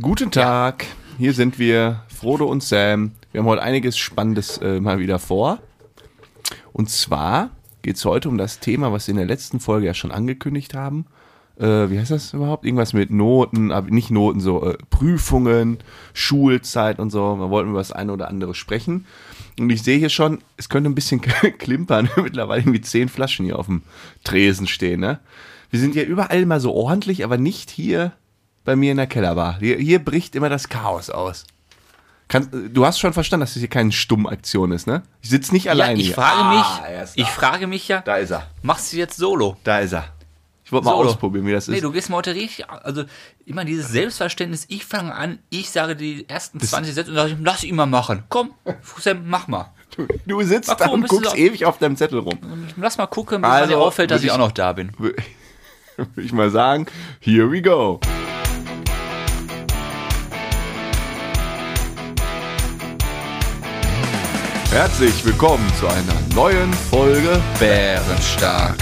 Guten Tag, hier sind wir, Frodo und Sam. Wir haben heute einiges Spannendes äh, mal wieder vor. Und zwar geht es heute um das Thema, was wir in der letzten Folge ja schon angekündigt haben. Äh, wie heißt das überhaupt? Irgendwas mit Noten, aber nicht Noten, so äh, Prüfungen, Schulzeit und so. Wir wollten über das eine oder andere sprechen. Und ich sehe hier schon, es könnte ein bisschen klimpern. Mittlerweile irgendwie zehn Flaschen hier auf dem Tresen stehen. Ne? Wir sind ja überall mal so ordentlich, aber nicht hier bei mir in der Kellerbar. Hier, hier bricht immer das Chaos aus. Kann, du hast schon verstanden, dass das hier keine Stummaktion ist, ne? Ich sitze nicht Ja, alleine ich hier. frage Ah, er mich, ich frage mich ja, Da ist er. machst du jetzt Solo? Da ist er. Ich wollte mal Solo. ausprobieren, wie das ist. Nee, du gehst mal heute richtig, also immer dieses Selbstverständnis, ich fange an, ich sage die ersten 20 Sätze und sage, lass ihn mal machen. Komm, Sam, mach mal. du, du sitzt Mal da und guckst ewig auf deinem Zettel rum. Lass mal gucken, bis Also, mir auffällt, dass ich ich- auch noch da bin. Würde ich mal sagen, here we go. Herzlich willkommen zu einer neuen Folge. Bärenstark.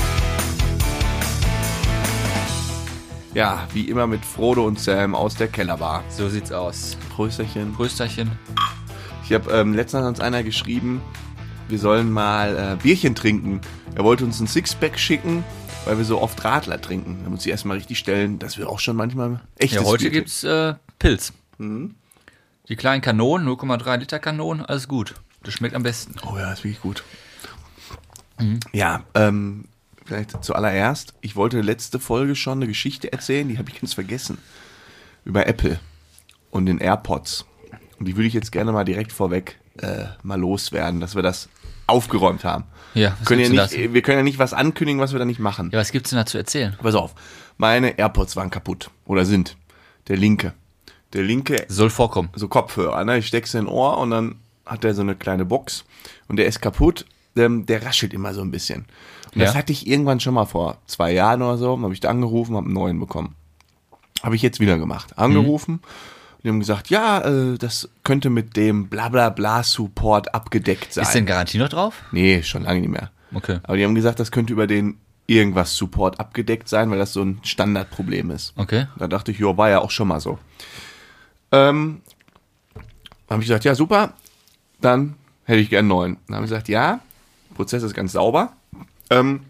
Ja, wie immer mit Frodo und Sam aus der Kellerbar. So sieht's aus. Prösterchen. Prösterchen. Ich habe ähm, letztens uns einer geschrieben, wir sollen mal äh, Bierchen trinken. Er wollte uns ein Sixpack schicken, weil wir so oft Radler trinken. Da muss ich erstmal richtig stellen, dass wir auch schon manchmal echtes Ja, heute Bier gibt's äh, Pilz. Mhm. Die kleinen Kanonen, 0,3 Liter Kanonen, alles gut. Das schmeckt am besten. Oh ja, ist wirklich gut. Ja, ähm, vielleicht zuallererst, ich wollte letzte Folge schon eine Geschichte erzählen, die habe ich ganz vergessen. Über Apple und den AirPods. Und die würde ich jetzt gerne mal direkt vorweg äh, mal loswerden, dass wir das aufgeräumt haben. Ja, können ja nicht, wir können ja nicht was ankündigen, was wir da nicht machen. Ja, was gibt's denn da zu erzählen? Pass auf, meine AirPods waren kaputt oder sind. Der linke. Der linke Soll vorkommen. so Kopfhörer, ne? Ich steck's in den Ohr und dann hat er so eine kleine Box und der ist kaputt. Ähm, der raschelt immer so ein bisschen. Und das Ja. hatte ich irgendwann schon mal vor zwei Jahren oder so. Habe ich da angerufen, habe einen neuen bekommen. Habe ich jetzt wieder gemacht. Angerufen. Und die haben gesagt, ja, äh, das könnte mit dem Blablabla-Support abgedeckt sein. Ist denn Garantie noch drauf? nee, schon lange nicht mehr. Okay. Aber die haben gesagt, das könnte über den irgendwas Support abgedeckt sein, weil das so ein Standardproblem ist. Okay. Da dachte ich, ja, war ja auch schon mal so. Ähm, habe ich gesagt, ja, super, dann hätte ich gern einen neuen. Dann haben sie gesagt, ja, Prozess ist ganz sauber. Ähm,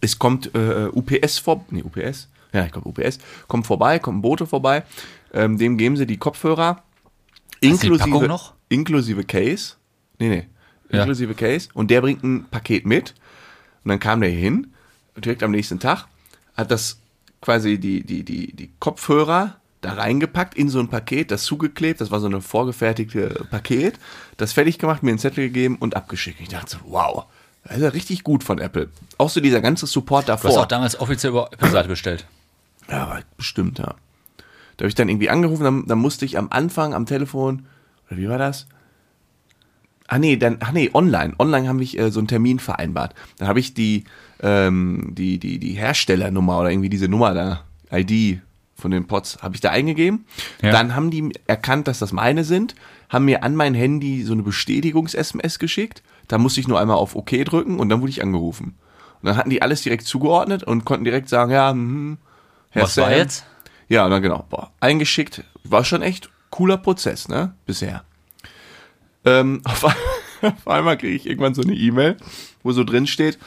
es kommt äh, UPS vor, nee, UPS, ja, ich glaube UPS, kommt vorbei, kommt ein Bote vorbei, ähm, dem geben sie die Kopfhörer, die inklusive, Packung noch? inklusive Case, nee, nee, Ja. inklusive Case, und der bringt ein Paket mit, und dann kam der hier hin, direkt am nächsten Tag, hat das quasi die, die, die, die Kopfhörer da reingepackt in so ein Paket, das zugeklebt, das war so eine vorgefertigte Paket, das fertig gemacht, mir einen Zettel gegeben und abgeschickt. Ich dachte so, wow, das ist ja richtig gut von Apple. Auch so dieser ganze Support Du hast davor. auch damals offiziell über Apple-Seite bestellt. Ja, aber bestimmt, ja. Da habe ich dann irgendwie angerufen, dann, dann musste ich am Anfang am Telefon, oder wie war das? Ah nee, dann, ach nee, online. Online haben wir äh, so einen Termin vereinbart. Dann habe ich die, ähm, die, die, die Herstellernummer oder irgendwie diese Nummer da, ID von den Pods, habe ich da eingegeben. Ja. Dann haben die erkannt, dass das meine sind, haben mir an mein Handy so eine Bestätigungs-SMS geschickt. Da musste ich nur einmal auf OK drücken und dann wurde ich angerufen. Und dann hatten die alles direkt zugeordnet und konnten direkt sagen, ja, hm, Herr Was war Sam. jetzt? Ja, dann genau, boah, eingeschickt. War schon echt cooler Prozess, ne? Bisher. Ähm, auf, auf einmal kriege ich irgendwann so eine E-Mail, wo so drin steht,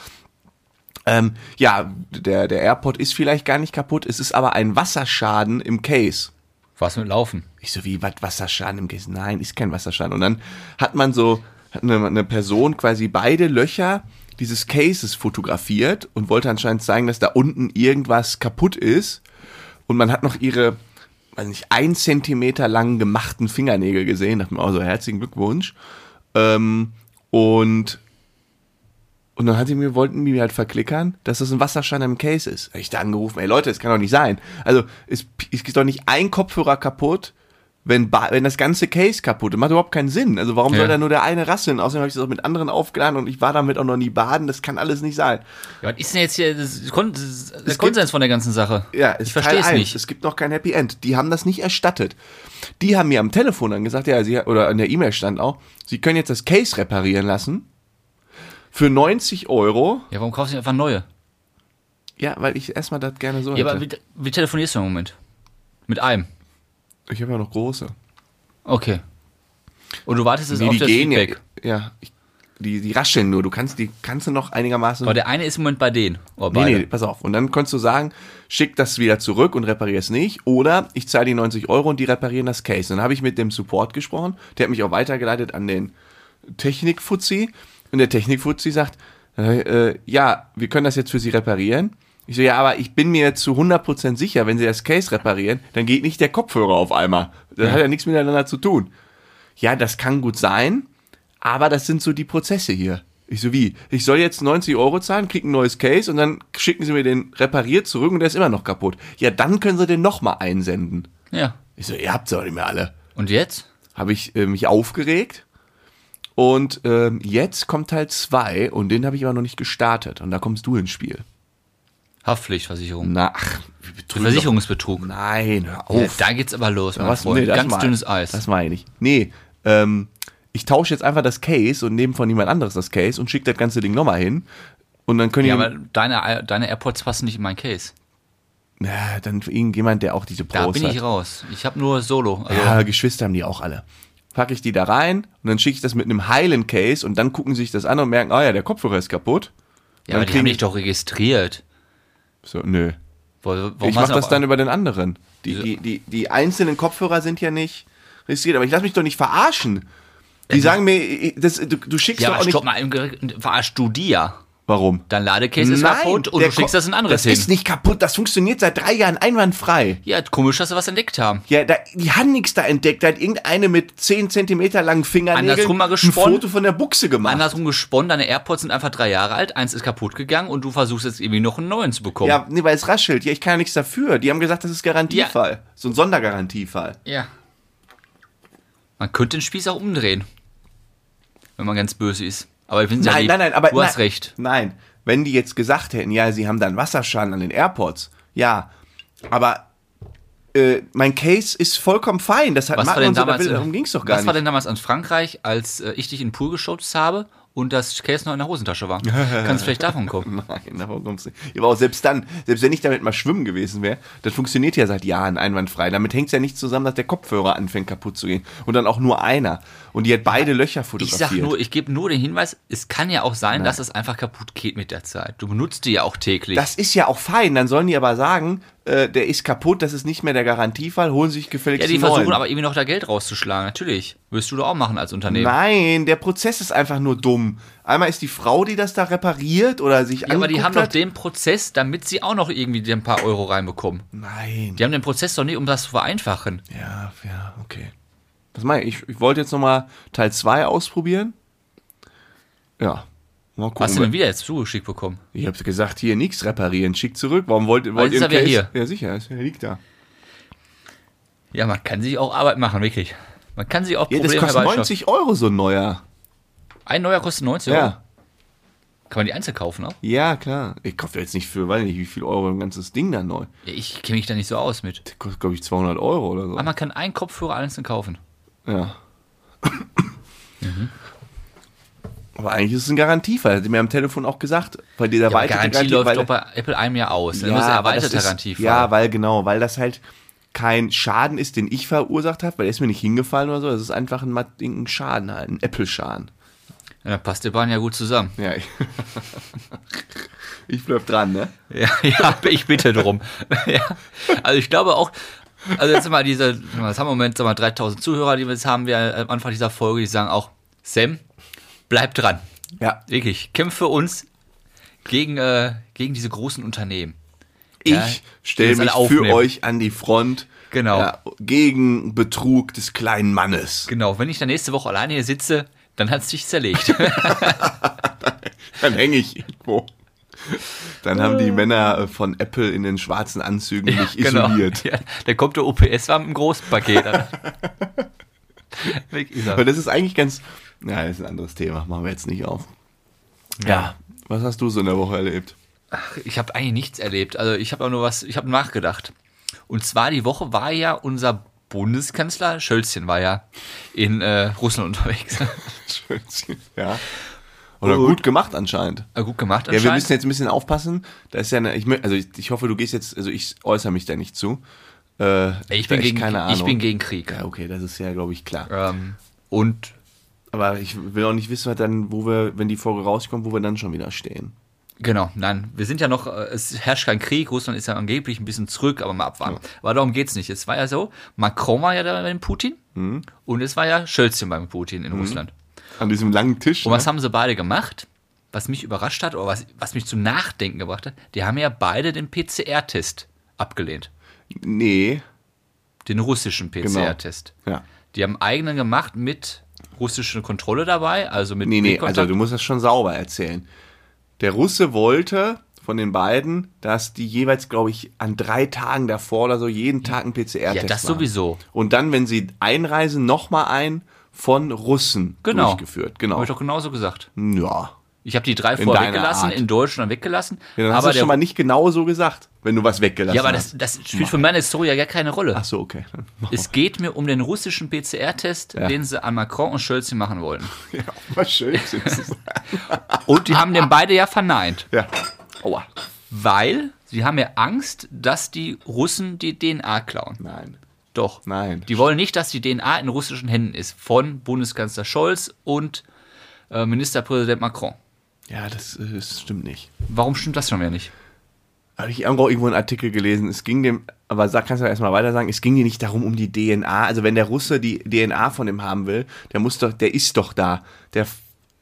ähm, ja, der, der AirPod ist vielleicht gar nicht kaputt, es ist aber ein Wasserschaden im Case. Was mit Laufen? Ich so, wie, was, Wasserschaden im Case? Nein, ist kein Wasserschaden. Und dann hat man so, hat eine, eine Person quasi beide Löcher dieses Cases fotografiert und wollte anscheinend zeigen, dass da unten irgendwas kaputt ist. Und man hat noch ihre, weiß nicht, ein Zentimeter langen gemachten Fingernägel gesehen. Dachte mir auch so, herzlichen Glückwunsch. Ähm, und und dann hat sie mir, wollten die mir halt verklickern, dass das ein Wasserschaden im Case ist. Hab Ich da angerufen, ey Leute, das kann doch nicht sein. Also, es es ist doch nicht ein Kopfhörer kaputt, wenn, wenn das ganze Case kaputt ist. Macht überhaupt keinen Sinn. Also, warum Ja. soll da nur der eine rasseln? Außerdem habe ich das auch mit anderen aufgeladen und ich war damit auch noch nie baden. Das kann alles nicht sein. Ja, was ist denn jetzt hier das, Kon das, der Konsens von der ganzen Sache? Ja, ich verstehe es nicht. Es gibt noch kein Happy End. Die haben das nicht erstattet. Die haben mir am Telefon dann gesagt, ja, sie, oder an der E-Mail stand auch, sie können jetzt das Case reparieren lassen. Für 90 Euro. Ja, warum kaufst du nicht einfach neue? Ja, weil ich erstmal das gerne so Ja, aber hätte. wie, wie telefonierst du im Moment? Mit einem. Ich habe ja noch große. Okay. Und du wartest jetzt Nee, auf die das gehen Feedback. ja. Ja, ich, die, die rascheln nur. Du kannst die kannst du noch einigermaßen. Aber der eine ist im Moment bei denen. Oder nee, beide. nee, pass auf. Und dann kannst du sagen, schick das wieder zurück und reparier es nicht. Oder ich zahle die 90 Euro und die reparieren das Case. Dann habe ich mit dem Support gesprochen. Der hat mich auch weitergeleitet an den Technik-Fuzzi. Und der Technik-Fuzzi sagt, äh, äh, ja, wir können das jetzt für Sie reparieren. Ich so, ja, aber ich bin mir zu 100% sicher, wenn Sie das Case reparieren, dann geht nicht der Kopfhörer auf einmal. Das hat ja nichts miteinander zu tun. Ja, das kann gut sein, aber das sind so die Prozesse hier. Ich so, wie? Ich soll jetzt 90 Euro zahlen, krieg ein neues Case und dann schicken sie mir den repariert zurück und der ist immer noch kaputt. Ja, dann können sie den nochmal einsenden. Ja. Ich so, ihr habt sie doch nicht mehr alle. Und jetzt? Habe ich äh, mich aufgeregt und ähm, jetzt kommt Teil 2 und den habe ich aber noch nicht gestartet und da kommst du ins Spiel. Haftpflichtversicherung. Na, ach, betrügen Versicherungsbetrug. doch- Nein, hör Ja, auf. da geht's aber los, mein Was? Freund. Nee, Ganz mein- dünnes Eis. Das meine ich. Nee, ähm, ich tausche jetzt einfach das Case und nehme von jemand anderes das Case und schicke das ganze Ding nochmal hin. Und dann können ja, aber deine, deine AirPods passen nicht in mein Case. na, dann für irgendjemand, der auch diese Da Pros bin hat. ich raus. Ich habe nur Solo. Also, Ja, Geschwister haben die auch alle. Packe ich die da rein und dann schicke ich das mit einem heilen Case und dann gucken sie sich das an und merken, ah ja, der Kopfhörer ist kaputt. ja aber dann die haben dich doch registriert. So, nö. Warum ich mache das dann über den anderen. Die, die, die, die einzelnen Kopfhörer sind ja nicht registriert, aber ich lasse mich doch nicht verarschen. Die sagen mir, das, du, du schickst Ja, doch aber auch nicht. stopp mal, im Gerät- verarschst du die ja. Warum? Dein Ladecase ist kaputt und du schickst das in ein anderes Das hin. ist nicht kaputt, das funktioniert seit drei Jahren einwandfrei. ja, komisch, dass sie was entdeckt haben. Ja, da, die haben nichts da entdeckt. Da hat irgendeine mit 10 Zentimeter langen Fingernägeln Andersrum mal ein. Foto von der Buchse gemacht. Andersrum gesponnen, deine AirPods sind einfach drei Jahre alt, eins ist kaputt gegangen und du versuchst jetzt irgendwie noch einen neuen zu bekommen. Ja, nee, weil es raschelt. Ja, ich kann ja nichts dafür. Die haben gesagt, das ist Garantiefall. So ein Sondergarantiefall. ja. Man könnte den Spieß auch umdrehen. Wenn man ganz böse ist. Aber ich finde ja Nein, lieb. nein, nein, aber du hast nein, recht. Nein, wenn die jetzt gesagt hätten, ja, sie haben dann Wasserschaden an den AirPods. Ja, aber äh, mein Case ist vollkommen fein. Das hat Was war denn so, damals? will- darum ging es doch gar was nicht. war denn damals an Frankreich, als äh, ich dich in den Pool geschubst habe und das Case noch in der Hosentasche war? Kann es vielleicht davon kommen? Nein, davon kommst du nicht. Ja, aber auch selbst dann, selbst wenn ich damit mal schwimmen gewesen wäre, das funktioniert ja seit Jahren einwandfrei. Damit hängt es ja nicht zusammen, dass der Kopfhörer anfängt kaputt zu gehen. Und dann auch nur einer. Und die hat beide Löcher Ich fotografiert. sag nur, ich gebe nur den Hinweis, es kann ja auch sein, dass es einfach kaputt geht mit der Zeit. Du benutzt die ja auch täglich. das ist ja auch fein. Dann sollen die aber sagen, äh, der ist kaputt, das ist nicht mehr der Garantiefall, holen sich gefälligst ja, die einen neuen. versuchen aber irgendwie noch da Geld rauszuschlagen. Natürlich. Wirst du doch auch machen als Unternehmen. Nein, der Prozess ist einfach nur dumm. Einmal ist die Frau, die das da repariert oder sich ja, aber die haben doch hat. den Prozess, damit sie auch noch irgendwie ein paar Euro reinbekommen. Nein. Die haben den Prozess doch nicht, um das zu vereinfachen. Ja, ja, okay. Was meine ich? Ich wollte jetzt nochmal Teil 2 ausprobieren. Ja. Mal gucken. Hast du denn wieder jetzt zugeschickt bekommen? ich habe gesagt, hier nichts reparieren, schick zurück. Warum wollt, wollt ist ihr er wieder Case- hier. Ja, sicher, ist- er liegt da. Ja, man kann sich auch Arbeit machen, wirklich. Man kann sich auch Ja, das Probleme kostet herbeischaffen. 90 Euro, so ein neuer. Ein neuer kostet 90 Euro. Ja. Kann man die einzeln kaufen auch? Ja, klar. Ich kaufe jetzt nicht für, weiß nicht, wie viel Euro ein ganzes Ding da neu. Ja, ich kenne mich da nicht so aus mit. Der kostet, glaube ich, 200 Euro oder so. Aber man kann einen Kopfhörer einzeln kaufen. Ja. Aber eigentlich ist es ein Garantiefall. Hat sie mir am Telefon auch gesagt. Bei dieser Ja, erweiterte Garantie läuft weil- doch bei Apple einem Jahr aus. Ja, das ist, Garantiefall. ja, weil genau, weil das halt kein Schaden ist, den ich verursacht habe, weil er ist mir nicht hingefallen oder so. Das ist einfach ein, ein Schaden halt, ein Apple-Schaden. Ja, passt der Bahn ja gut zusammen. Ja, ich, ich bleib dran, ne? Ja, ja ich bitte drum. ja. Also ich glaube auch, also jetzt mal diese, was haben wir im Moment, sagen wir 3000 Zuhörer, die wir jetzt haben, wir am Anfang dieser Folge, die sagen auch, Sam, bleib dran. Ja. Wirklich, kämpf für uns gegen, äh, gegen diese großen Unternehmen. Ich Ja, stelle das mich für euch an die Front. Genau. Ja, gegen Betrug des kleinen Mannes. Genau, wenn ich dann nächste Woche alleine hier sitze, dann hat es dich zerlegt. Dann hänge ich irgendwo. Dann haben die Männer äh, von Apple in den schwarzen Anzügen mich isoliert. Genau. Ja, da kommt der OPS-Wagen im großen Paket. Weg ist er. Aber das ist eigentlich ganz. Ja, das ist ein anderes Thema. Machen wir jetzt nicht auf. Ja. Was hast du so in der Woche erlebt? Ich habe eigentlich nichts erlebt. Also ich habe auch nur was, ich habe nachgedacht. Und zwar die Woche war ja unser Bundeskanzler, Schölzchen war ja in äh, Russland unterwegs. Schönchen. Ja. Oder Und- gut gemacht anscheinend. Äh, Gut gemacht Ja, wir anscheinend. müssen jetzt ein bisschen aufpassen. Da ist ja eine, ich, also ich, ich hoffe, du gehst jetzt, also ich äußere mich da nicht zu. Äh, Ich bin, gegen, keine Ahnung. ich bin gegen Krieg. Ja, okay, das ist ja, glaube ich, klar. Ähm, und Aber ich will auch nicht wissen, was dann, wo wir, wenn die Folge rauskommt, wo wir dann schon wieder stehen. Genau, nein, wir sind ja noch, äh, es herrscht kein Krieg, Russland ist ja angeblich ein bisschen zurück, aber mal abwarten. Aber darum geht's nicht. Es war ja so, Macron war ja da bei Putin Mhm. und es war ja Schölzchen beim Putin in Russland. An diesem langen Tisch. Und was ne? haben sie beide gemacht? Was mich überrascht hat oder was, was mich zum Nachdenken gebracht hat, die haben ja beide den PCR-Test abgelehnt. Nee, Den russischen PCR-Test. ja. Die haben eigenen gemacht mit russischer Kontrolle dabei, also mit Nee, nee, also du musst das schon sauber erzählen. Der Russe wollte von den beiden, dass die jeweils, glaube ich, an drei Tagen davor oder so jeden Tag einen PCR-Test ja, das machen. sowieso. Und dann, wenn sie einreisen, nochmal ein von Russen Genau. durchgeführt. Genau. Habe ich doch genauso gesagt. Ja. Ich habe die drei In vorher weggelassen, Art. in Deutschland weggelassen. ja dann hast aber du schon mal nicht genau so gesagt, wenn du was weggelassen ja, aber hast. das, das spielt für meine Story ja gar keine Rolle. Ach so, okay. Es geht mir um den russischen PCR-Test, Ja. den sie an Macron und Schölzchen machen wollten. mal. Ja, auch mal zu sagen. Und die haben den beide ja verneint. ja. Aua. Weil sie haben ja Angst, dass die Russen die DNA klauen. Nein. Doch. Nein. Die wollen nicht, dass die DNA in russischen Händen ist. Von Bundeskanzler Scholz und äh, Ministerpräsident Macron. Ja, das, äh, das stimmt nicht. Warum stimmt das schon wieder nicht? Habe ich irgendwo, irgendwo einen Artikel gelesen. Es ging dem, aber sag, kannst du erstmal weiter sagen, es ging dir nicht darum um die DNA. Also wenn der Russe die DNA von dem haben will, der muss doch, der ist doch da. Der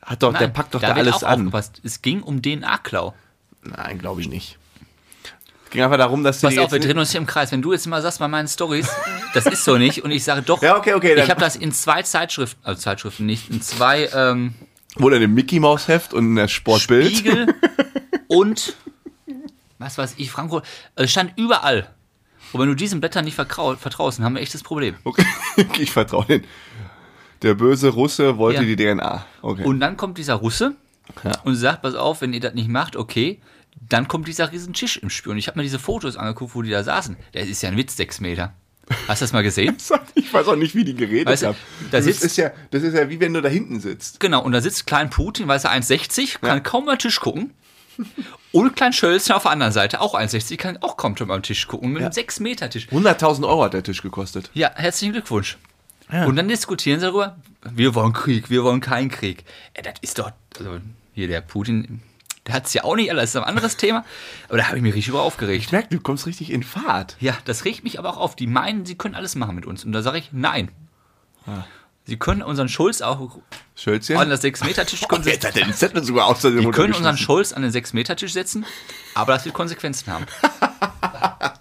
hat doch, der Nein, packt doch da, wird alles auch an. Aufgepasst. Es ging um DNA-Klau. Nein, glaube ich nicht. Ging einfach darum, dass sie Pass auf, wir drehen uns hier im Kreis. Wenn du jetzt mal sagst bei meinen Stories, das ist so nicht, und ich sage doch, Ja, okay, okay, ich habe das in zwei Zeitschriften, also Zeitschriften nicht, in zwei ähm, Oder in dem Mickey Maus Heft und in der Sportbild. Spiegel und was weiß ich, Franco, es stand überall. Und wenn du diesen Blättern nicht vertrau vertraust, dann haben wir echt das Problem. Okay, ich vertraue den. Der böse Russe wollte Ja. die DNA. Okay. Und dann kommt dieser Russe Ja. und sagt, pass auf, wenn ihr das nicht macht, okay, dann kommt dieser riesen Tisch im Spiel. Und ich habe mir diese Fotos angeguckt, wo die da saßen. Der ist ja ein Witz, sechs Meter. Hast du das mal gesehen? ich weiß auch nicht, wie die geredet Weißt haben. da das, sitzt- ist ja, das ist ja wie wenn du da hinten sitzt. Genau, und da sitzt Klein Putin, weiß er 1,60, kann kaum mal Tisch gucken. Und Klein Schölzchen auf der anderen Seite, auch 1,60, kann auch kaum am Tisch gucken. Mit einem 6-Meter-Tisch. 100.000 Euro hat der Tisch gekostet. Ja, herzlichen Glückwunsch. Und dann diskutieren sie darüber, wir wollen Krieg, wir wollen keinen Krieg. Ey, das ist doch, also hier der Putin, hat es ja auch nicht alles, das ist ein anderes Thema. Aber da habe ich mich richtig über aufgeregt. Ich merke, du kommst richtig in Fahrt. Ja, das regt mich aber auch auf. Die meinen, sie können alles machen mit uns. Und da sage ich, nein. Sie können unseren Schulz auch Schölzchen. an das 6-Meter-Tisch Oh, jetzt hat er den Zettel sogar aus der Die können unseren Scholz an den 6-Meter-Tisch setzen, aber das wird Konsequenzen haben.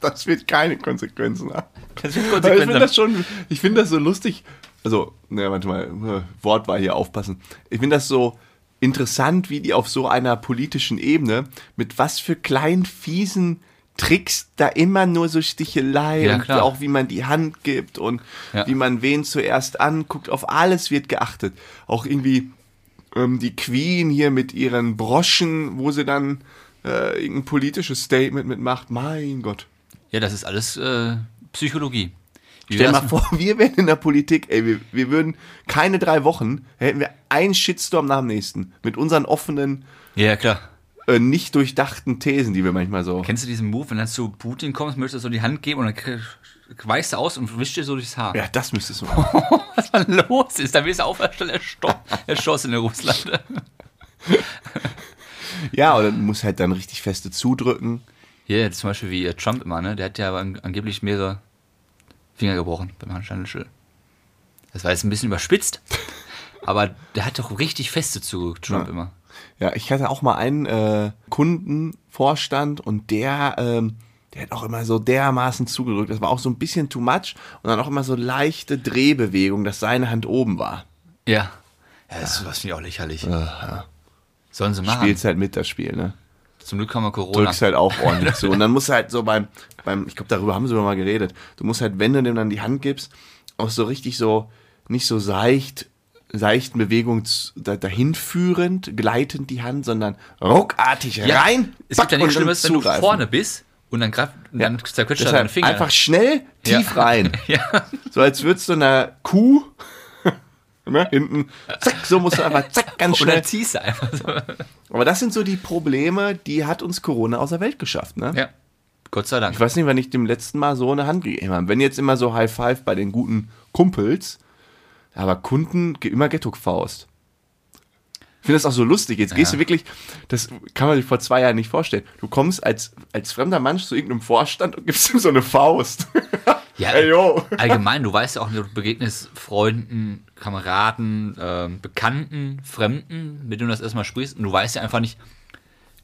Das wird keine Konsequenzen haben. Das wird Aber ich Konsequenzen finde das schon, ich finde das so lustig. Also, ne, warte mal, äh, Wortwahl hier aufpassen. Ich finde das so interessant, wie die auf so einer politischen Ebene mit was für kleinen, fiesen Tricks da immer nur so Stichelei Ja, und klar. auch wie man die Hand gibt und Ja. wie man wen zuerst anguckt. Auf alles wird geachtet. Auch irgendwie ähm, die Queen hier mit ihren Broschen, wo sie dann äh, irgendein politisches Statement mitmacht. Mein Gott. Ja, das ist alles äh, Psychologie. Stell dir mal vor, wir wären in der Politik, ey, wir, wir würden keine drei Wochen, hätten wir einen Shitstorm nach dem nächsten. Mit unseren offenen, Ja, klar. äh, nicht durchdachten Thesen, die wir manchmal so. Kennst du diesen Move, wenn du zu Putin kommst, möchtest du so die Hand geben und dann k- weichst du aus und wischst dir so durchs Haar. Ja, das müsstest du machen. Was da los ist, da wirst du auf der Stelle ersto- erschossen in Russland. Ja, oder du musst halt dann richtig feste zudrücken. Hier, zum Beispiel wie äh, Trump immer, ne? Der hat ja an- angeblich mehrere Finger gebrochen beim Handschandelschild. Das war jetzt ein bisschen überspitzt, aber der hat doch richtig feste zu Trump Ja. immer. Ja, ich hatte auch mal einen äh, Kundenvorstand und der, ähm, der hat auch immer so dermaßen zugedrückt. Das war auch so ein bisschen too much und dann auch immer so leichte Drehbewegung, dass seine Hand oben war. Ja. Ja, das, das finde ich auch lächerlich. Sollen sie machen. Spielst halt mit das Spiel, ne? Zum Glück haben wir Corona. drückst halt auch ordentlich zu. Und dann musst du halt so beim, beim ich glaube, darüber haben sie mal geredet. Du musst halt, wenn du dem dann die Hand gibst, auch so richtig so, nicht so seicht, seichten Bewegungen z- da, dahin führend, gleitend die Hand, sondern ruckartig rein. Es gibt ja nichts Schlimmes, wenn du vorne bist und dann, greif, dann zerquetscht er deinen Finger. einfach schnell tief Ja. rein. ja. So als würdest du einer Kuh ne, hinten, zack, so musst du einfach zack, ganz Und schnell. dann ziehst du einfach so. Aber das sind so die Probleme, die hat uns Corona aus der Welt geschafft, ne? Ja. Gott sei Dank. Ich weiß nicht, wann ich dem letzten Mal so eine Hand gegeben habe. Wenn jetzt immer so High Five bei den guten Kumpels, aber Kunden immer Ghetto-Faust. Ich finde das auch so lustig. Jetzt gehst Ja. du wirklich, das kann man sich vor zwei Jahren nicht vorstellen. Du kommst als, als fremder Mensch zu irgendeinem Vorstand und gibst ihm so eine Faust. Ja, Ey, yo. allgemein, du weißt ja auch, du begegnest Freunden, Kameraden, ähm, Bekannten, Fremden, mit denen du das erstmal sprichst und du weißt ja einfach nicht,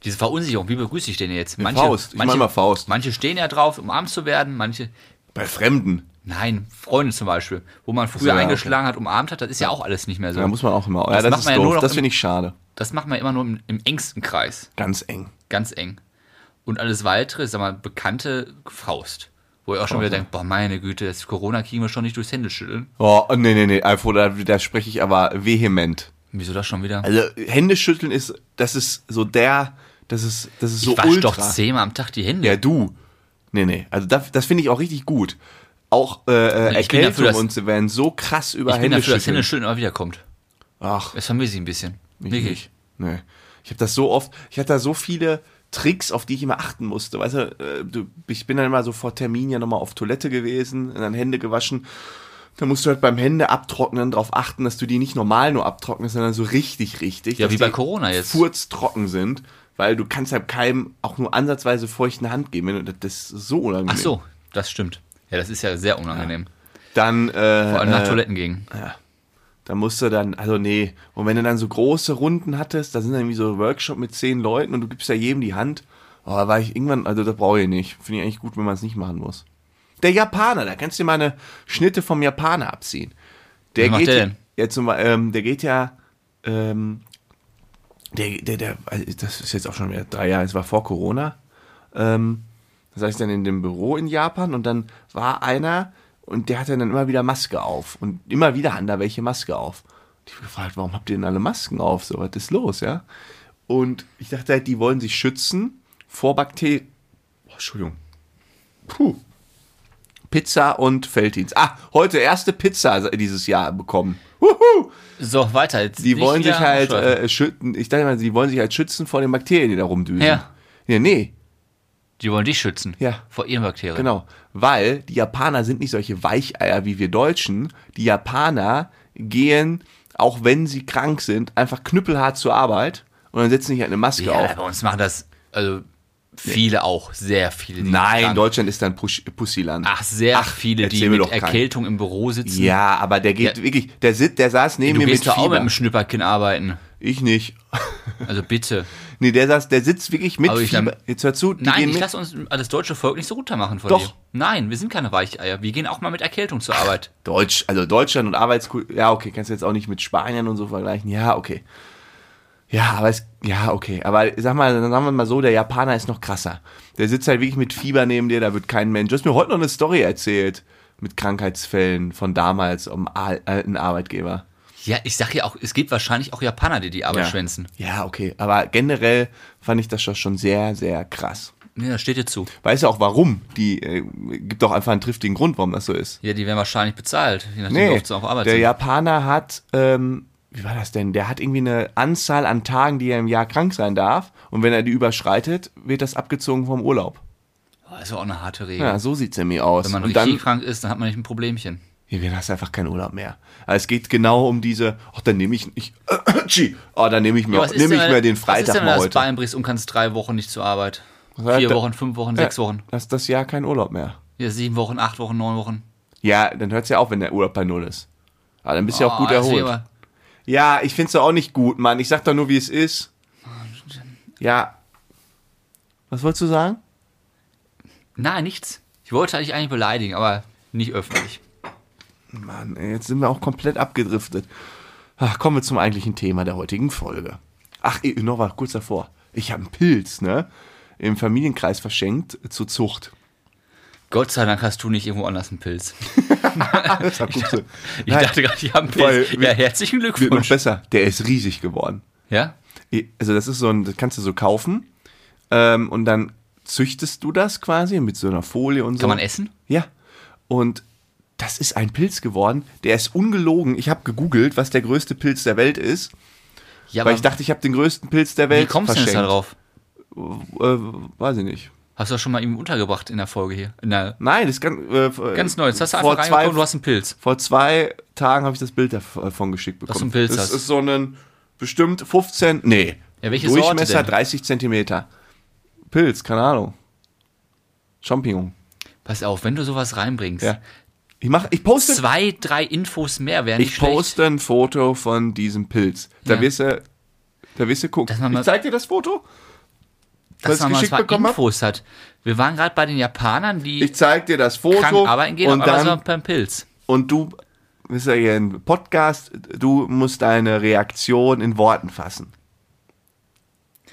diese Verunsicherung, wie begrüße ich den jetzt? Faust, ich mein mal Faust. Manche stehen ja drauf, umarmt zu werden, manche, Bei Fremden. nein, Freunde zum Beispiel, wo man früher ja, eingeschlagen hat, umarmt hat, das ist ja auch alles nicht mehr so. Da muss man auch immer. Ja, Das das, macht ist man ja nur doof. noch Das finde ich schade. Das macht man immer nur im, im engsten Kreis, Ganz eng. ganz eng. Und alles weitere, sag mal, bekannte Faust. Wo ihr auch schon wieder denkt, boah, meine Güte, das Corona kriegen wir schon nicht durchs Händeschütteln. Oh, nee, nee, nee. Alfo, da, da spreche ich aber vehement. Wieso das schon wieder? Also, Händeschütteln ist, das ist so der, das ist, das ist so ich wasche ultra. doch zehnmal am Tag die Hände. Ja, du. Nee, nee. Also das, das finde ich auch richtig gut. Auch äh, äh, Ich bin Erkältung dafür, dass- und so werden so krass über ich bin dafür, dass Händeschütteln. Händeschütteln immer wieder kommt. Ach, Das vermisse ich ein bisschen. ich Wirklich. nicht. Nee. Ich habe das so oft, ich hatte da so viele Tricks, auf die ich immer achten musste. Weißt du, äh, ich bin dann immer so vor Termin ja nochmal auf Toilette gewesen, dann Hände gewaschen. Da musst du halt beim Hände abtrocknen darauf achten, dass du die nicht normal nur abtrocknest, sondern so richtig, richtig. Ja, wie bei Corona jetzt. Furztrocken sind, weil du kannst halt keinem auch nur ansatzweise feuchte Hand geben. wenn du- Das ist so unangenehm. Ach so, das stimmt. Ja, das ist ja sehr unangenehm. Dann, äh, Vor allem nach äh, Toiletten gehen. Da musst du dann, also nee, und wenn du dann so große Runden hattest, da sind dann irgendwie so Workshop mit zehn Leuten und du gibst ja jedem die Hand, oh, da war ich irgendwann, also das brauche ich nicht. Finde ich eigentlich gut, wenn man es nicht machen muss. Der Japaner, da kannst du dir mal eine Schnitte vom Japaner abziehen. Der macht geht der ja- denn? Ja, zum, ähm, der geht ja, ähm, der, der, der, also das ist jetzt auch schon wieder drei Jahre, es war vor Corona. Ähm, das heißt dann in dem Büro in Japan und dann war einer und der hatte dann immer wieder Maske auf und immer wieder haben da welche Maske auf. Und ich hab gefragt, warum habt ihr denn alle Masken auf? So, was ist los, ja? Und ich dachte halt, die wollen sich schützen vor Bakterien. Oh, Entschuldigung. Puh. Pizza und Felddienst. Ah, heute erste Pizza dieses Jahr bekommen. Wuhu! So, weiter. Jetzt Die wollen sich halt äh, schütten. Ich dachte mal, die wollen sich halt schützen vor den Bakterien, die da rumdüsen. Ja. Ja, nee, Die wollen dich schützen. Ja. Vor ihren Bakterien. genau. Weil die Japaner sind nicht solche Weicheier wie wir Deutschen. Die Japaner gehen, auch wenn sie krank sind, einfach knüppelhart zur Arbeit und dann setzen sich halt eine Maske Ja, auf. bei uns machen das, also viele auch, sehr viele. Nein, krank- Deutschland ist dann Push Pussyland. Ach, sehr Ach, viele, die mit. Erkältung im Büro sitzen. Ja, aber der geht Ja. wirklich, der, sit, der saß neben du mir mit doch auch mit Fieber. dem Schnüpperkinn arbeiten. Ich nicht. Also bitte. Nee, der saß, der sitzt wirklich mit Fieber. Jetzt hör zu, Nein, ich lasse uns das deutsche Volk nicht so runtermachen von Doch. dir. Nein, wir sind keine Weicheier. Wir gehen auch mal mit Erkältung zur Arbeit. Deutsch, also Deutschland und Arbeitskultur, ja, okay, kannst du jetzt auch nicht mit Spaniern und so vergleichen. Ja, okay. Ja, aber es, ja, okay. Aber sag mal, dann sagen wir mal so, der Japaner ist noch krasser. Der sitzt halt wirklich mit Fieber neben dir, da wird kein Mensch. Du hast mir heute noch eine Story erzählt mit Krankheitsfällen von damals um al- alten Arbeitgeber. Ja, ich sag ja auch, es gibt wahrscheinlich auch Japaner, die die Arbeit Ja. schwänzen. Ja, okay. Aber generell fand ich das schon- schon sehr, sehr krass. Ja, das steht dir zu. Weißt du auch warum? Die äh, gibt doch einfach einen triftigen Grund, warum das so ist. Ja, die werden wahrscheinlich bezahlt, je nachdem, wie Nee, oft sie auf Arbeit der sind. Japaner hat, ähm, wie war das denn? Der hat irgendwie eine Anzahl an Tagen, die er im Jahr krank sein darf. Und wenn er die überschreitet, wird das abgezogen vom Urlaub. Das ist auch eine harte Regel. Ja, so sieht's nämlich aus. Wenn man und richtig dann, krank ist, dann hat man nicht ein Problemchen. Hier, hast du einfach keinen Urlaub mehr. Aber es geht genau um diese, ach, dann nehme ich, ich oh, dann nehme ich mir, Ja, nehme ich denn, mir den Was ist Freitag denn, wenn mal du das heute. Bein brichst und kannst drei Wochen nicht zur Arbeit? Ja, Vier da- Wochen, fünf Wochen, sechs Ja, Wochen. Das ist das Jahr kein Urlaub mehr. Ja, sieben Wochen, acht Wochen, neun Wochen. Ja, dann hört's ja auf, wenn der Urlaub bei Null ist. Aber dann bist du ja auch gut Oh, ist erholt. Ja, ich find's doch auch nicht gut, Mann. Ich sag doch nur, wie es ist. Ja. Was wolltest du sagen? Nein, nichts. Ich wollte dich eigentlich beleidigen, aber nicht öffentlich. Mann, jetzt sind wir auch komplett abgedriftet. Ach, kommen wir zum eigentlichen Thema der heutigen Folge. Ach, eh, noch was kurz davor. Ich habe einen Pilz, ne? Im Familienkreis verschenkt äh, zur Zucht. Gott sei Dank hast du nicht irgendwo anders einen Pilz. Das gut so. Ich dachte gerade, ich habe einen Weil Pilz. wir- Ja, herzlichen wird noch Glückwunsch. besser. Der ist riesig geworden. Ja? Also das ist so ein, das kannst du so kaufen ähm, und dann züchtest du das quasi mit so einer Folie und so. Kann man essen? Ja. Und das ist ein Pilz geworden, der ist ungelogen. Ich habe gegoogelt, was der größte Pilz der Welt ist, Ja, weil ich dachte, ich habe den größten Pilz der Welt wie kommst du denn da verschenkt. drauf? Äh, weiß ich nicht. Hast du das schon mal ihm untergebracht in der Folge hier? Der, Nein, das ist ganz, äh, ganz neu. Jetzt hast du vor einfach zwei, du hast einen Pilz. Vor zwei Tagen habe ich das Bild davon geschickt bekommen. du einen Pilz das hast. ist so ein bestimmt 15, nee, Ja, Durchmesser denn? 30 Zentimeter. Pilz, keine Ahnung. Champignon. Pass auf, wenn du sowas reinbringst, Ja. Ich mach, ich poste, zwei, drei Infos mehr wären ich schlecht. poste ein Foto von diesem Pilz. Da Ja. wirst du, da wirst du gucken. Ich zeig dir das Foto. dass man mal zwei? Infos hat. Wir waren gerade bei den Japanern, die Ich zeig dir das Foto arbeiten gehen, und aber dann so beim Pilz. und du bist ja hier ein Podcast, du musst deine Reaktion in Worten fassen.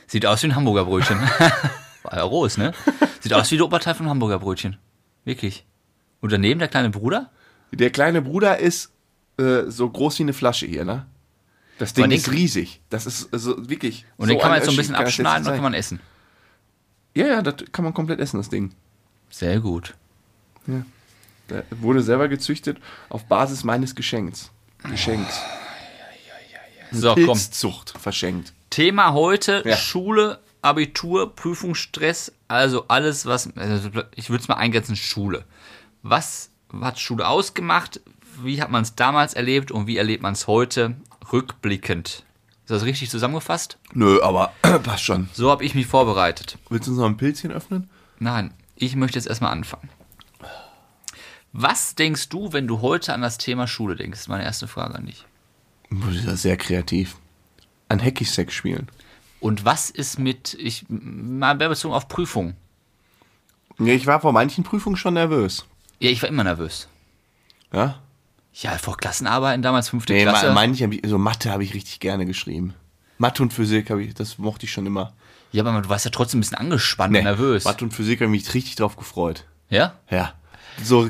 Sieht aus wie ein Hamburger Brötchen. War ja rohes, ne? Sieht aus wie der Oberteil von Hamburger Brötchen. Wirklich. Und daneben der kleine Bruder? Der kleine Bruder ist äh, so groß wie eine Flasche hier, ne? Das Ding ist riesig. Das ist also wirklich. Und den kann man jetzt so ein bisschen abschneiden und kann man essen. Ja, ja, das kann man komplett essen, das Ding. Sehr gut. Der wurde selber gezüchtet auf Basis meines Geschenks. Geschenks. So, komm. Pilzzucht verschenkt. Thema heute: Ja. Schule, Abitur, Prüfungsstress, also alles, was. Also ich würde es mal eingrenzen: Schule. Was hat Schule ausgemacht? Wie hat man es damals erlebt und wie erlebt man es heute rückblickend? Ist das richtig zusammengefasst? Nö, aber passt schon. So habe ich mich vorbereitet. Willst du uns noch ein Pilzchen öffnen? Nein, ich möchte jetzt erstmal anfangen. Was denkst du, wenn du heute an das Thema Schule denkst? Das ist meine erste Frage an dich. Das ist ja sehr kreativ. An Hacky-Sack spielen. Und was ist mit, ich mal bezogen auf Prüfungen? Ich war vor manchen Prüfungen schon nervös. Ja, ich war immer nervös. Ja? Ja, vor Klassenarbeiten damals fünfte Nee, Klasse. hab ich- so Mathe habe ich richtig gerne geschrieben. Mathe und Physik habe ich, das mochte ich schon immer. ja, aber du warst ja trotzdem ein bisschen angespannt und nervös. Mathe und Physik habe ich mich richtig drauf gefreut. Ja? Ja. So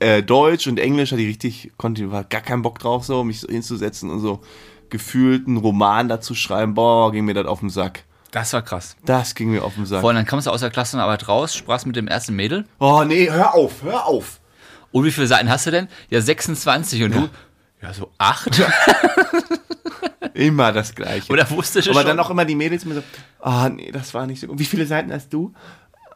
äh, Deutsch und Englisch hatte ich richtig, konnte war gar keinen Bock drauf, so mich so hinzusetzen und so gefühlt einen Roman dazu schreiben. Boah, ging mir das auf den Sack. Das war krass. Das ging mir auf den Sack. Vor allem, dann kamst du aus der Klassenarbeit raus, sprachst mit dem ersten Mädel. Oh nee, hör auf, hör auf. Und wie viele Seiten hast du denn? Ja, 26. Und du? Ja, so acht. Immer das Gleiche. Oder wusstest du Aber schon? dann auch immer die Mädels mir so, ah nee, das war nicht so gut. Wie viele Seiten hast du?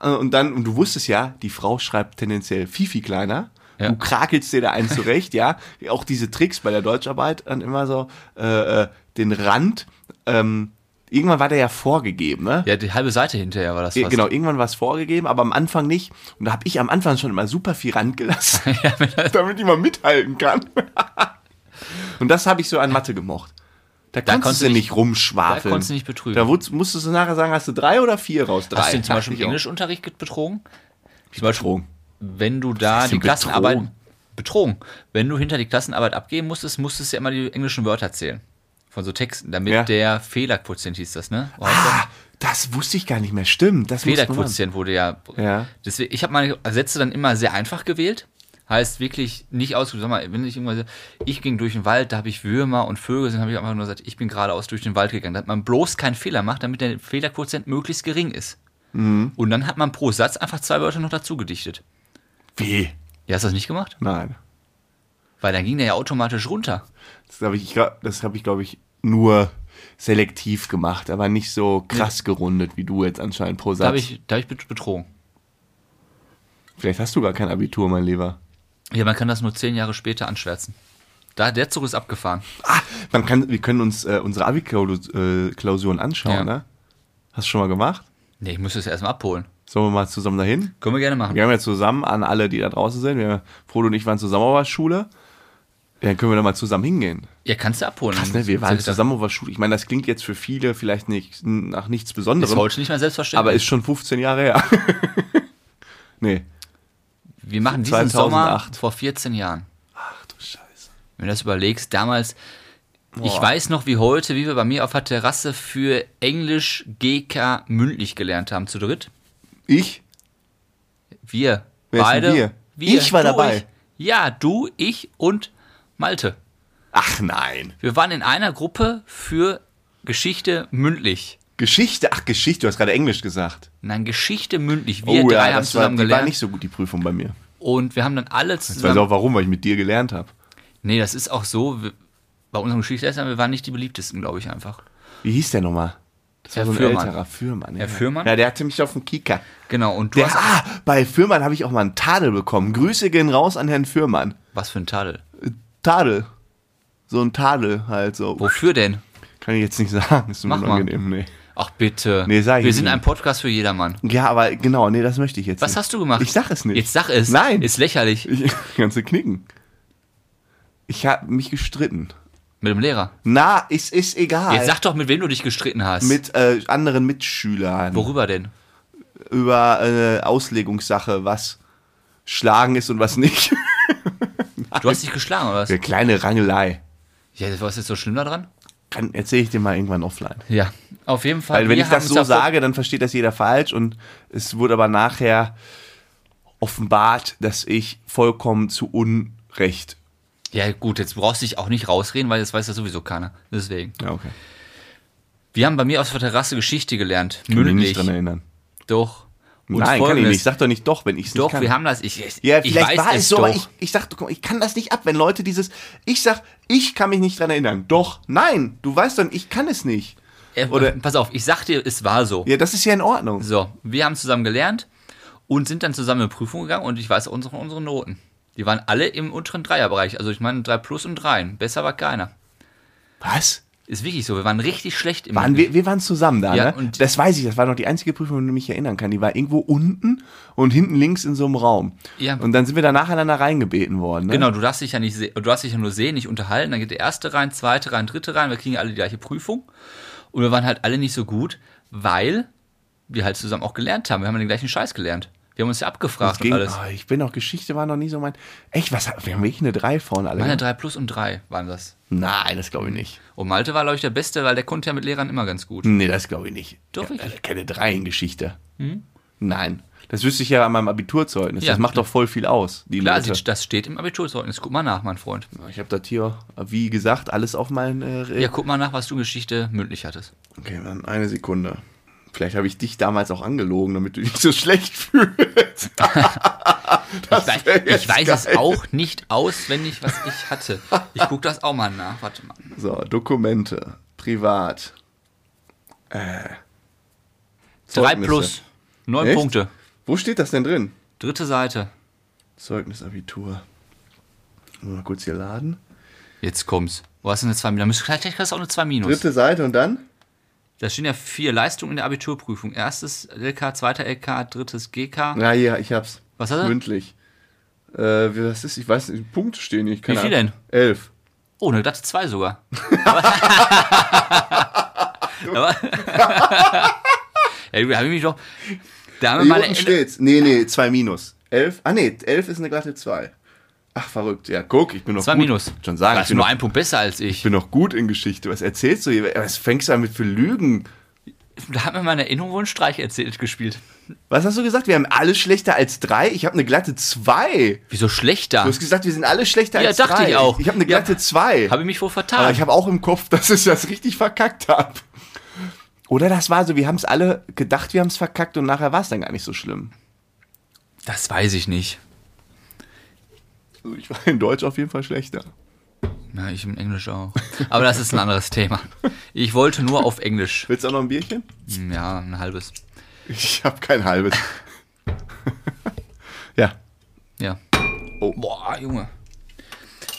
Äh, Und dann, und du wusstest ja, die Frau schreibt tendenziell viel, viel kleiner. Ja. Du krakelst dir da einen zurecht, ja. Auch diese Tricks bei der Deutscharbeit dann immer so, äh, äh, den Rand, ähm, irgendwann war der ja vorgegeben, ne? Ja, die halbe Seite hinterher war das Ja, fast. Genau, irgendwann war es vorgegeben, aber am Anfang nicht. Und da habe ich am Anfang schon immer super viel Rand gelassen, damit ich mal mithalten kann. Und das habe ich so an Mathe gemocht. Da, konntest konntest du nicht nicht- rumschwafeln. da konntest du nicht betrügen. Da musstest du nachher sagen, hast du drei oder vier raus? Drei. Hast du den zum Beispiel im. Englischunterricht betrogen? Zum Betrogen. wenn du da die Klassenarbeit betrogen? betrogen, wenn du hinter die Klassenarbeit abgeben musstest, musstest du ja immer die englischen Wörter zählen. Von so Texten, damit Ja. der Fehlerquotient hieß das, ne? Oh, Ah, das wusste ich gar nicht mehr. Stimmt. Das Fehlerquotient wurde ja. Ja. Deswegen, ich habe meine Sätze dann immer sehr einfach gewählt. Heißt wirklich nicht ausgedrückt. Sag mal, wenn ich irgendwas, ich ging durch den Wald, da habe ich Würmer und Vögel, dann habe ich einfach nur gesagt, ich bin geradeaus durch den Wald gegangen. Damit man bloß keinen Fehler macht, damit der Fehlerquotient möglichst gering ist. Mhm. Und dann hat man pro Satz einfach zwei Wörter noch dazu gedichtet. Wie? Ja, hast du das nicht gemacht? Nein. Weil dann ging der ja automatisch runter. Das habe ich, das habe ich, glaube ich, nur selektiv gemacht, aber nicht so krass gerundet wie du jetzt anscheinend pro Da habe Satz. ich, da hab ich bet- betrogen. Vielleicht hast du gar kein Abitur, mein Lieber. Ja, man kann das nur zehn Jahre später anschwärzen. Da, der Zug ist abgefahren. Ah, man kann, wir können uns äh, unsere Abi-Klausuren anschauen, Ja. ne? Hast du schon mal gemacht? Nee, ich müsste es erstmal abholen. Sollen wir mal zusammen dahin? Können wir gerne machen. Wir haben ja zusammen an alle, die da draußen sind. Wir, Frodo und ich waren zusammen auf der Schule. Ja, Dann können wir da mal zusammen hingehen. Ja, kannst du abholen. Krass, ne? Wir waren zusammen auf der Schule. Ich meine, das klingt jetzt für viele vielleicht nicht nach nichts Ist Besonderem, heute nicht mehr selbstverständlich. aber ist schon 15 Jahre her. nee. wir machen diesen 2008. Sommer vor 14 Jahren. Ach du Scheiße. Wenn du das überlegst, damals, ich weiß noch wie heute, wie wir bei mir auf der Terrasse für Englisch GK mündlich gelernt haben, zu dritt. Ich? Wir. Wer ist beide. wir? Ich war du, dabei. Ich. Ja, du, ich und Malte. Ach nein. Wir waren in einer Gruppe für Geschichte mündlich. Geschichte? Ach, Geschichte. Du hast gerade Englisch gesagt. Nein, Geschichte mündlich. Wir oh drei ja, haben war, zusammen war gelernt. nicht so gut, die Prüfung bei mir. und wir haben dann alle Ich weiß zusammen. auch warum, weil ich mit dir gelernt habe. Nee, das ist auch so. wir- Bei unserem Geschichtslehrer, wir waren nicht die beliebtesten, glaube ich einfach. Wie hieß der nochmal? Das war Herr so ein Fürmann. älterer Fürmann. Herr ja. Fürmann? Ja, der hatte mich auf dem Kika. Genau, und du Der, hast. ah, bei Fürmann habe ich auch mal einen Tadel bekommen. Grüße gehen raus an Herrn Fürmann. Was für ein Tadel. Tadel. So ein Tadel halt so. Wofür denn? Kann ich jetzt nicht sagen. Ist mir Mach mal. unangenehm, nee. Ach bitte. Nee, sag ich Wir sind nicht. ein Podcast für jedermann. Ja, aber genau, nee, das möchte ich jetzt Was nicht. hast du gemacht? Ich sag es nicht. Jetzt sag es. Nein. Ist lächerlich. Ich, ganze Knicken. Ich habe mich gestritten. Mit dem Lehrer. Na, es ist egal. Jetzt sag doch, mit wem du dich gestritten hast. mit äh, anderen Mitschülern Worüber denn? über äh, Auslegungssache, was Schlagen ist und was nicht. Du hast dich geschlagen, oder was? Eine kleine Rangelei. Ja, was ist jetzt so schlimm da dran? Kann erzähle ich dir mal irgendwann offline. Ja, auf jeden Fall. Weil wenn ich das so sage, dann versteht das jeder falsch und es wurde aber nachher offenbart, dass ich vollkommen zu Unrecht. Ja, gut, jetzt brauchst du dich auch nicht rausreden, weil das weiß ja sowieso keiner. Deswegen. Ja, okay. Wir haben bei mir auf der Terrasse Geschichte gelernt. Kann mich Mündlich. nicht dran erinnern. Doch. Und Nein, kann ich Folgendes. nicht. Sag doch nicht doch, wenn ich es nicht Doch, kann. wir haben das. Ich, ich, ja, ich vielleicht weiß war es es so, doch. aber ich, ich sag, guck mal, ich kann das nicht ab, wenn Leute dieses, ich sag, ich kann mich nicht dran erinnern. Doch, nein, du weißt doch, ich kann es nicht. Äh, oder- pass auf, ich sag dir, es war so. Ja, das ist ja in Ordnung. So, wir haben zusammen gelernt und sind dann zusammen in Prüfung gegangen und ich weiß unsere, unsere Noten. Die waren alle im unteren Dreierbereich. Also ich meine 3 plus und 3. Besser war keiner. Was? Ist wirklich so. Wir waren richtig schlecht im Waren wir, wir waren zusammen da, Ja, ne? und- das weiß ich, das war noch die einzige Prüfung, an die ich mich erinnern kann. Die war irgendwo unten und hinten links in so einem Raum. Ja. Und dann sind wir da nacheinander reingebeten worden, ne? Genau, du darfst dich ja nicht du darfst dich ja nur sehen, nicht unterhalten. Dann geht der erste rein, zweite rein, dritte rein. Wir kriegen alle die gleiche Prüfung. Und wir waren halt alle nicht so gut, weil wir halt zusammen auch gelernt haben. Wir haben den gleichen Scheiß gelernt. Wir haben uns ja abgefragt ging, und alles. oh, ich bin auch, Geschichte war noch nie so mein. Echt, was? Wir haben wirklich eine 3 vorne alle. Meine gehabt? 3 plus und 3 waren das. Nein, das glaube ich nicht. Und Malte war, glaube ich, der Beste, weil der konnte ja mit Lehrern immer ganz gut. Nee, das glaube ich nicht. Doch, ja. Hm? Keine 3 in Geschichte. Nein. Das wüsste ich ja an meinem Abiturzeugnis. Ja, das macht doch voll viel aus, die Klar, Leute. das steht im Abiturzeugnis. Guck mal nach, mein Freund. Ich habe das hier, wie gesagt, alles auf mein. Äh, Ja, guck mal nach, was du in Geschichte mündlich hattest. Okay, dann eine Sekunde. Vielleicht habe ich dich damals auch angelogen, damit du dich so schlecht fühlst. Ich weiß, ich weiß es geil. auch nicht auswendig, was ich hatte. Ich guck das auch mal nach. Warte mal. So, Dokumente, privat. 3 Zeugnisse. plus. 9 Echt? Punkte. Wo steht das denn drin? Dritte Seite. Zeugnisabitur. Mal kurz hier laden. Jetzt kommt's. Wo hast du eine 2 Minus? Vielleicht kriegst du auch eine 2 Minus. Dritte Seite und dann? Da stehen ja vier Leistungen in der Abiturprüfung. Erstes LK, zweiter LK, drittes GK. Ja, hier, ich hab's. Was hat er? Mündlich. Äh, wie das ist, ich weiß nicht, Punkte stehen nicht. Wie viel denn? Elf. Oh, eine glatte 2 sogar. Aber, ja, da habe ich mich doch. Da haben wir mal eine, steht's. Nee, nee, zwei minus. Elf? Ah, nee, elf ist eine glatte zwei. Ach, verrückt. Ja, guck, ich bin noch zwei gut. Minus. Schon sagen, ich ist bin, nur noch, ein Punkt besser als ich. ich bin noch gut in Geschichte. Was erzählst du hier? Was fängst du an mit für Lügen? Da hat mir meine Erinnerung wohl einen Streich erzählt gespielt. Was hast du gesagt? Wir haben alle schlechter als drei? Ich habe eine glatte zwei. Wieso schlechter? Du hast gesagt, wir sind alle schlechter Ja, als dachte drei. ich auch. Ich habe eine Ja. glatte zwei. Habe ich mich wohl Aber vertan. ich habe auch im Kopf, dass ich das richtig verkackt habe. Oder das war so, wir haben es alle gedacht, wir haben es verkackt und nachher war es dann gar nicht so schlimm. das weiß ich nicht. Also ich war in Deutsch auf jeden Fall schlechter. Ja, ich im Englisch auch. Aber das ist ein anderes Thema. Ich wollte nur auf Englisch. Willst du auch noch ein Bierchen? Hm, Ja, ein halbes. Ich habe kein halbes. ja. Ja. Oh. Boah, Junge.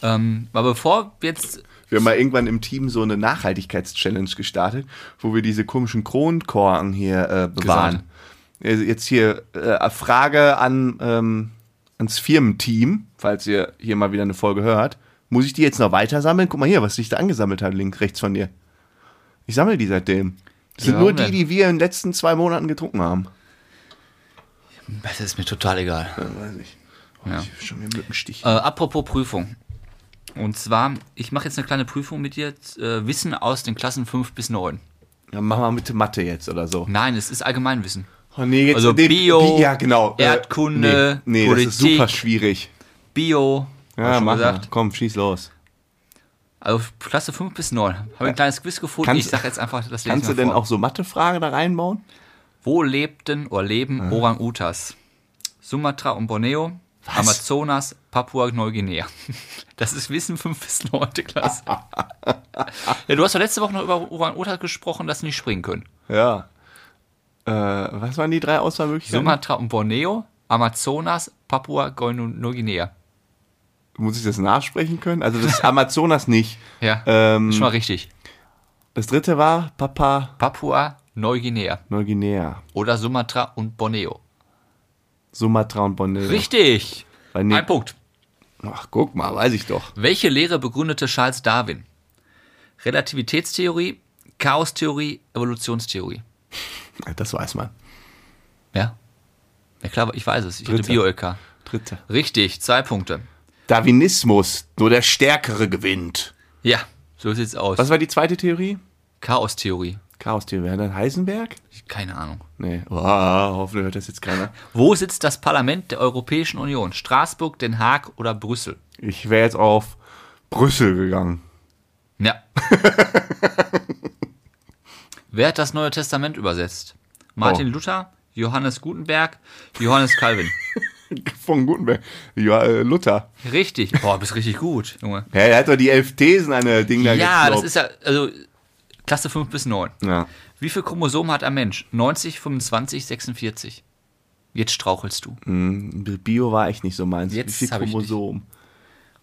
Ähm, aber bevor jetzt. Wir haben mal irgendwann im Team so eine Nachhaltigkeitschallenge gestartet, wo wir diese komischen Kronkorken hier äh, bewahren. Also Jetzt hier äh, Frage an, ähm, ans Firmenteam, falls ihr hier mal wieder eine Folge hört. Muss ich die jetzt noch weiter sammeln? Guck mal hier, was sich da angesammelt hat, links, rechts von dir. Ich sammle die seitdem. Das sind Ja, nur die, die wir in den letzten zwei Monaten getrunken haben. Das ist mir total egal. Ja, weiß ich. Oh, Ja. ich schon wieder Mückenstich. Äh, apropos Prüfung. Und zwar, ich mache jetzt eine kleine Prüfung mit dir. Äh, Wissen aus den Klassen 5 bis 9. Ja, mach mal mit Mathe jetzt oder so. Nein, es ist Allgemeinwissen. Oh, nee, jetzt, Also Bio, Bi- ja, genau. äh, Erdkunde, nee, nee das ist Politik. super schwierig. Bio. Ja, mach gesagt. Komm, schieß los. Also Klasse 5 bis 9. Habe ein kleines Quiz gefunden. Kannst- ich sage jetzt einfach, das Kannst du denn vor. auch so Mathefragen da reinbauen? Wo lebten oder leben Orang-Utas? Sumatra und Borneo, Amazonas, Papua-Neuguinea. Das ist Wissen 5 bis 9. Klasse. ja, du hast doch letzte Woche noch über Orang-Utas gesprochen, dass sie nicht springen können. Ja. Äh, was waren die drei Auswahlmöglichkeiten? Sumatra und Borneo, Amazonas, Papua Neuguinea. Muss ich das nachsprechen können? Also das Amazonas nicht. Ja, Ähm, schon mal richtig. Das dritte war Papa Papua Neuguinea Neuguinea. oder Sumatra und Borneo. Sumatra und Borneo. Richtig. Nee, Ein Punkt. Ach, guck mal, weiß ich doch. Welche Lehre begründete Charles Darwin? Relativitätstheorie, Chaostheorie, Evolutionstheorie. Das weiß man. Ja? Ja klar, ich weiß es. Ich hatte Dritte. Bio-LK. Dritte. Richtig, zwei Punkte. Darwinismus. Nur der Stärkere gewinnt. Ja, so sieht's aus. Was war die zweite Theorie? Chaostheorie. Chaos-Theorie. War das Heisenberg? Keine Ahnung. Nee. Oh, hoffentlich hört das jetzt keiner. Wo sitzt das Parlament der Europäischen Union? Straßburg, Den Haag oder Brüssel? Ich wäre jetzt auf Brüssel gegangen. Ja. Wer hat das Neue Testament übersetzt? Martin Oh. Luther, Johannes Gutenberg, Johannes Calvin. Von Gutenberg. Ja, äh, Luther. Richtig. Boah, bist richtig gut, Junge. Ja, er hat doch die elf Thesen an der Ding da Ja, das gekloppt. ist ja, also Klasse 5 bis 9. Ja. Wie viele Chromosomen hat ein Mensch? 90, 25, 46. Jetzt strauchelst du. Hm, Bio war echt nicht so meins. Jetzt Wie viel hab ich Chromosom?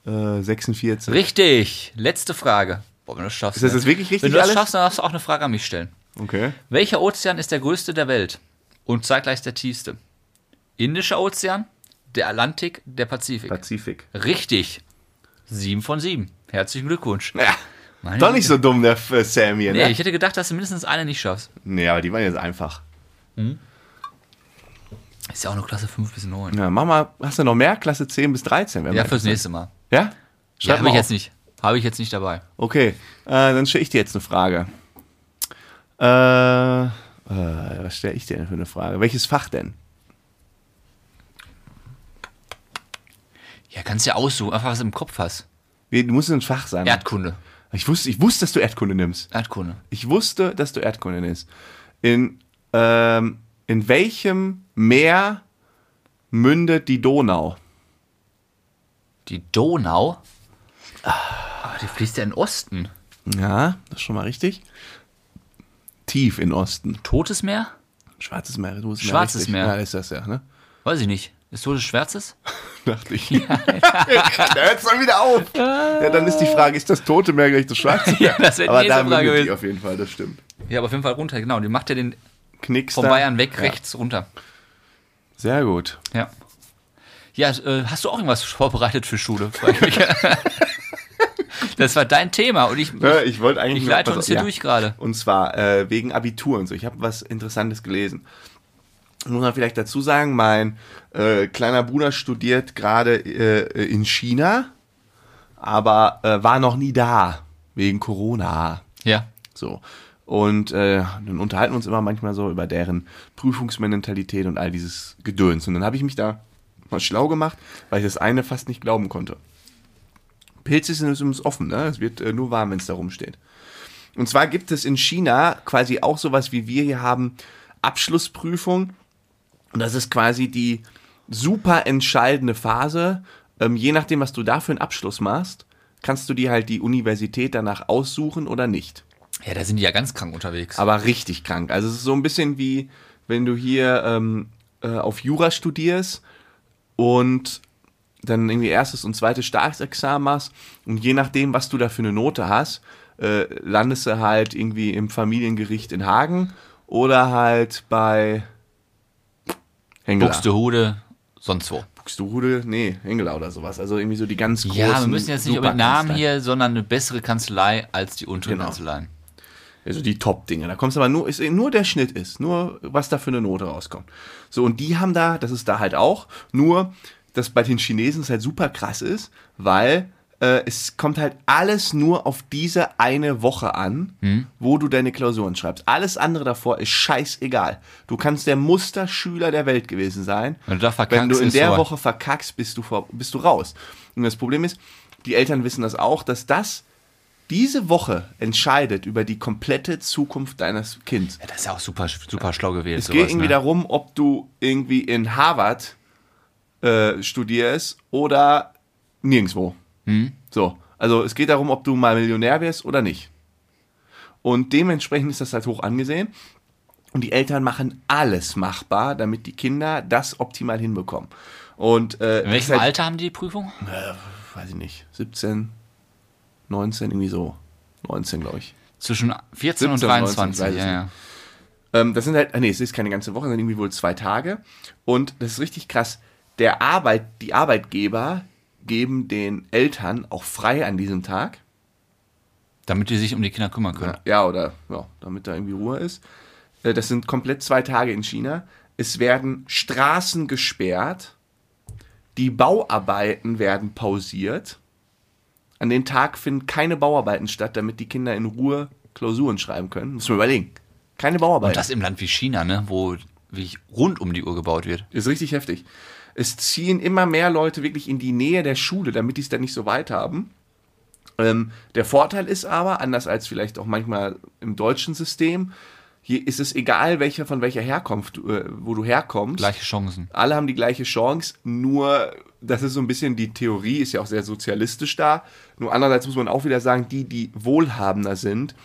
Äh, 46. Richtig. Letzte Frage. Boah, wenn du das schaffst. Ist das ne? jetzt wirklich richtig Wenn du das alles? schaffst, dann darfst du auch eine Frage an mich stellen. Okay. Welcher Ozean ist der größte der Welt und zeitgleich der tiefste? Indischer Ozean, der Atlantik, der Pazifik. Pazifik. Richtig. Sieben von sieben. Herzlichen Glückwunsch. Ja, Meine doch nicht so dumm, der äh, Sam hier, Nee, ne? ich hätte gedacht, dass du mindestens eine nicht schaffst. Nee, aber die waren jetzt einfach. Ist ja auch nur Klasse 5 bis 9. Ja, mach mal, hast du noch mehr? Klasse 10 bis 13? Wäre Ja, fürs nächste Mal. Ja? Ja, Schreib habe mal ich jetzt nicht. Habe ich jetzt nicht dabei. Okay, äh, dann stelle ich dir jetzt eine Frage. Äh, äh, was stelle ich dir denn für eine Frage? Welches Fach denn? Ja, kannst ja aussuchen, einfach was du im Kopf hast. Wie, Du musst ein Fach sein. Erdkunde. Ich wusste, ich wusste, dass du Erdkunde nimmst. Erdkunde. Ich wusste, dass du Erdkunde nimmst. In, ähm, in welchem Meer mündet die Donau? Die Donau. Aber die fließt ja in den Osten. Ja, das ist schon mal richtig. Tief in Osten. Totes Meer? Schwarzes Meer. Du bist mir Schwarzes richtig. Meer. Ja, ist das ja, ne? Weiß ich nicht. Ist Totes Schwärzes? Dachte ich. da hört's dann wieder auf. Ja, dann ist die Frage, ist das Tote Meer gleich das Schwarze Meer? Ja, das wäre die Aber nächste da Frage die gewesen. auf jeden Fall, das stimmt. Ja, aber auf jeden Fall runter, genau. Die macht ja den Knicks von. Bayern weg Ja. rechts runter. Sehr gut. Ja. Ja, äh, hast du auch irgendwas vorbereitet für Schule? Das war dein Thema und ich, Ja, ich wollte eigentlich ich leite uns hier ja. durch gerade. Und zwar äh, wegen Abitur und so. Ich habe was Interessantes gelesen. Muss man vielleicht dazu sagen, mein äh, kleiner Bruder studiert gerade äh, in China, aber äh, war noch nie da, wegen Corona. Ja. So. Und äh, dann unterhalten wir uns immer manchmal so über deren Prüfungsmentalität und all dieses Gedöns. Und dann habe ich mich da mal schlau gemacht, weil ich das eine fast nicht glauben konnte. Pilze sind übrigens offen, ne? Es wird äh, nur warm, wenn es da rumsteht. Und zwar gibt es in China quasi auch sowas wie wir hier haben, Abschlussprüfung. Und das ist quasi die super entscheidende Phase. Ähm, je nachdem, was du da für einen Abschluss machst, kannst du dir halt die Universität danach aussuchen oder nicht. Ja, da sind die ja ganz krank unterwegs. Aber richtig krank. Also es ist so ein bisschen wie, wenn du hier ähm, äh, auf Jura studierst und dann irgendwie erstes und zweites Staatsexamen machst und je nachdem, was du da für eine Note hast, äh, landest du halt irgendwie im Familiengericht in Hagen oder halt bei Hengeler. Buxtehude, sonst wo. Buxtehude? Nee, Hengeler oder sowas. Also irgendwie so die ganz großen Ja, wir müssen jetzt nicht über den Namen hier, sondern eine bessere Kanzlei als die unteren Genau. Kanzleien. Also die Top-Dinge. Da kommst du aber nur, ist nur der Schnitt ist, nur was da für eine Note rauskommt. So, und die haben da, das ist da halt auch, nur, dass bei den Chinesen es halt super krass ist, weil äh, es kommt halt alles nur auf diese eine Woche an, wo du deine Klausuren schreibst. Alles andere davor ist scheißegal. Du kannst der Musterschüler der Welt gewesen sein. Wenn du Wenn du in der. Woche verkackst, bist du, vor, bist du raus. Und das Problem ist, die Eltern wissen das auch, dass das diese Woche entscheidet über die komplette Zukunft deines Kindes. Ja, das ist ja auch super, super schlau gewählt. Es sowas, geht irgendwie ne? darum, ob du irgendwie in Harvard äh, studierst oder nirgendwo. Hm? So, also es geht darum, ob du mal Millionär wirst oder nicht. Und dementsprechend ist das halt hoch angesehen. Und die Eltern machen alles machbar, damit die Kinder das optimal hinbekommen. Und, äh, In welchem halt- Alter haben die die Prüfung? weiß ich nicht, 17, 19, irgendwie so. 19, glaube ich. Zwischen 14 und 17, 19, 23. weiß ich ja, ja. Ähm, das sind halt, ah, nee, es ist keine ganze Woche, sondern irgendwie wohl zwei Tage. Und das ist richtig krass. Der Arbeit, die Arbeitgeber geben den Eltern auch frei an diesem Tag. Damit die sich um die Kinder kümmern können. Ja, oder ja, damit da irgendwie Ruhe ist. Äh, Das sind komplett zwei Tage in China. Es werden Straßen gesperrt. Die Bauarbeiten werden pausiert. An den Tag finden keine Bauarbeiten statt, damit die Kinder in Ruhe Klausuren schreiben können. Muss man überlegen. Keine Bauarbeiten. Und das im Land wie China, ne? Wo wirklich rund um die Uhr gebaut wird. Ist richtig heftig. Es ziehen immer mehr Leute wirklich in die Nähe der Schule, damit die es dann nicht so weit haben. Ähm, der Vorteil ist aber, anders als vielleicht auch manchmal im deutschen System, hier ist es egal, welcher von welcher Herkunft, äh, wo du herkommst. Gleiche Chancen. Alle haben die gleiche Chance, nur das ist so ein bisschen die Theorie, ist ja auch sehr sozialistisch da. Nur andererseits muss man auch wieder sagen, die, die wohlhabender sind,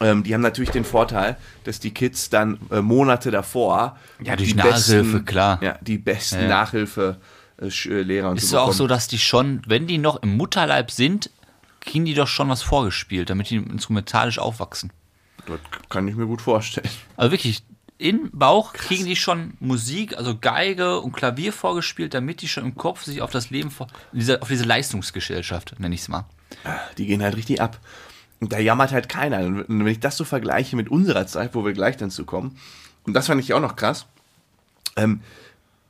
ähm, die haben natürlich den Vorteil, dass die Kids dann äh, Monate davor Ja, durch die Nachhilfe, klar. Ja, die besten Ja, ja. Nachhilfe äh, äh, Lehrer und Ist so es auch so, dass die schon, wenn die noch im Mutterleib sind, kriegen die doch schon was vorgespielt, damit die instrumentalisch aufwachsen. Das kann ich mir gut vorstellen. Also wirklich, im Bauch kriegen die schon Musik, also Geige und Klavier vorgespielt, damit die schon im Kopf sich auf das Leben, vor, diese, auf diese Leistungsgesellschaft, nenne ich es mal. Die gehen halt richtig ab. Und da jammert halt keiner. Und wenn ich das so vergleiche mit unserer Zeit, wo wir gleich dann zu kommen, und das fand ich auch noch krass, ähm,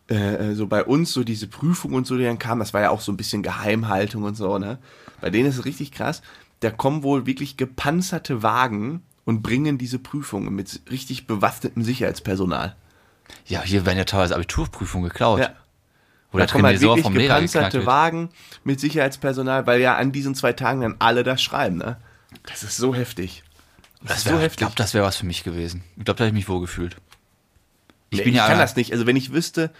äh, so bei uns, so diese Prüfung und so, die dann kam, das war ja auch so ein bisschen Geheimhaltung und so, ne? Bei denen ist es richtig krass. Da kommen wohl wirklich gepanzerte Wagen und bringen diese Prüfungen mit richtig bewaffnetem Sicherheitspersonal. Ja, hier werden ja teilweise Abiturprüfungen geklaut. Ja. Oder da kommen halt wirklich vom gepanzerte. Wagen mit Sicherheitspersonal, weil ja an diesen zwei Tagen dann alle das schreiben, ne? Das ist so heftig. Das ist wär, so Ich heftig. glaube, das wäre was für mich gewesen. Ich glaube, da hätte ich mich wohl gefühlt. Ich Nee, bin ja kann das nicht. Also wenn ich wüsste,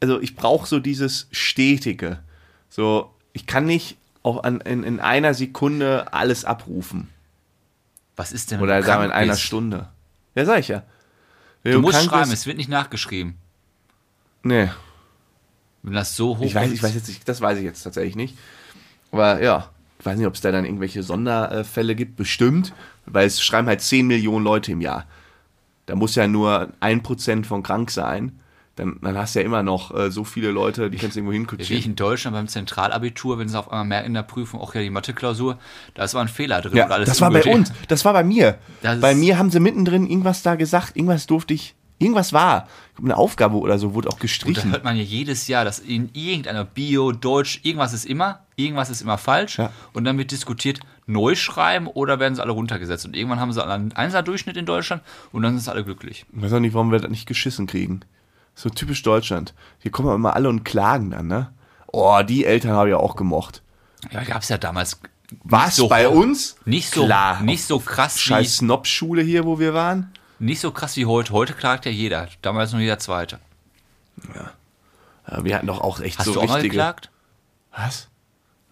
also ich brauche so dieses Stetige. So, ich kann nicht auch an, in, in einer Sekunde alles abrufen. Was ist denn, Oder sagen wir in einer bist? Stunde. Ja, sag ich ja. Wenn Du musst schreiben, bist- es wird nicht nachgeschrieben. Nee, Wenn das so hoch ich weiß, ist. ich weiß jetzt nicht, das weiß ich jetzt tatsächlich nicht. Aber ja, ich weiß nicht, ob es da dann irgendwelche Sonderfälle gibt. Bestimmt, weil es schreiben halt 10 Millionen Leute im Jahr. Da muss ja nur ein Prozent von krank sein. Dann, dann hast du ja immer noch äh, so viele Leute, die kannst du irgendwo Wie ich hinkutschieren. in Deutschland beim Zentralabitur, wenn sie auf einmal merken in der Prüfung, auch ja die Mathe-Klausur, da ist aber ein Fehler drin Ja, und alles das war bei uns. Das war bei mir. Das bei mir haben sie mittendrin irgendwas da gesagt. Irgendwas durfte ich. Irgendwas war. Eine Aufgabe oder so wurde auch Und da gestrichen. hört man ja jedes Jahr, dass in irgendeiner Bio, Deutsch, irgendwas ist immer, irgendwas ist immer falsch. Ja. Und dann wird diskutiert, neu schreiben oder werden sie alle runtergesetzt. Und irgendwann haben sie einen Einser-Durchschnitt in Deutschland und dann sind sie alle glücklich. Ich weiß auch nicht, warum wir das nicht geschissen kriegen. So typisch Deutschland. Hier kommen immer alle und klagen dann, ne? Oh, die Eltern habe ich auch gemocht. Ja, gab es ja damals. Was? so bei uns? Nicht so, Klar. nicht so krass Scheiß Snob-Schule hier, wo wir waren. Nicht so krass wie heute. Heute klagt ja jeder. Damals nur jeder Zweite. Ja, wir hatten doch auch echt Hast so du auch mal geklagt? Was?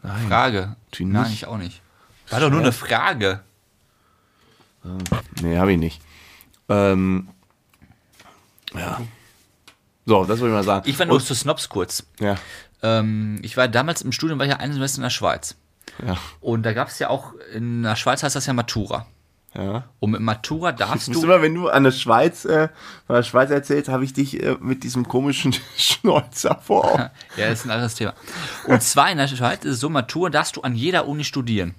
Nein. Frage. Natürlich Nein, ich auch nicht. War doch nur eine Frage. Nee, habe ich nicht. Ähm, ja. So, das wollte ich mal sagen. Ich war nur zu Snobs kurz. Ja. Ähm, ich war damals im Studium, war ich ja ein Semester in der Schweiz. Ja. Und da gab es ja auch, in der Schweiz heißt das ja Matura. Ja. Und mit Matura darfst du. immer, wenn du an der Schweiz, äh, von der Schweiz erzählst, habe ich dich äh, mit diesem komischen Schnäuzer vor. Ja, das ist ein anderes Thema. Und zwar in der Schweiz ist es so, Matura darfst du an jeder Uni studieren.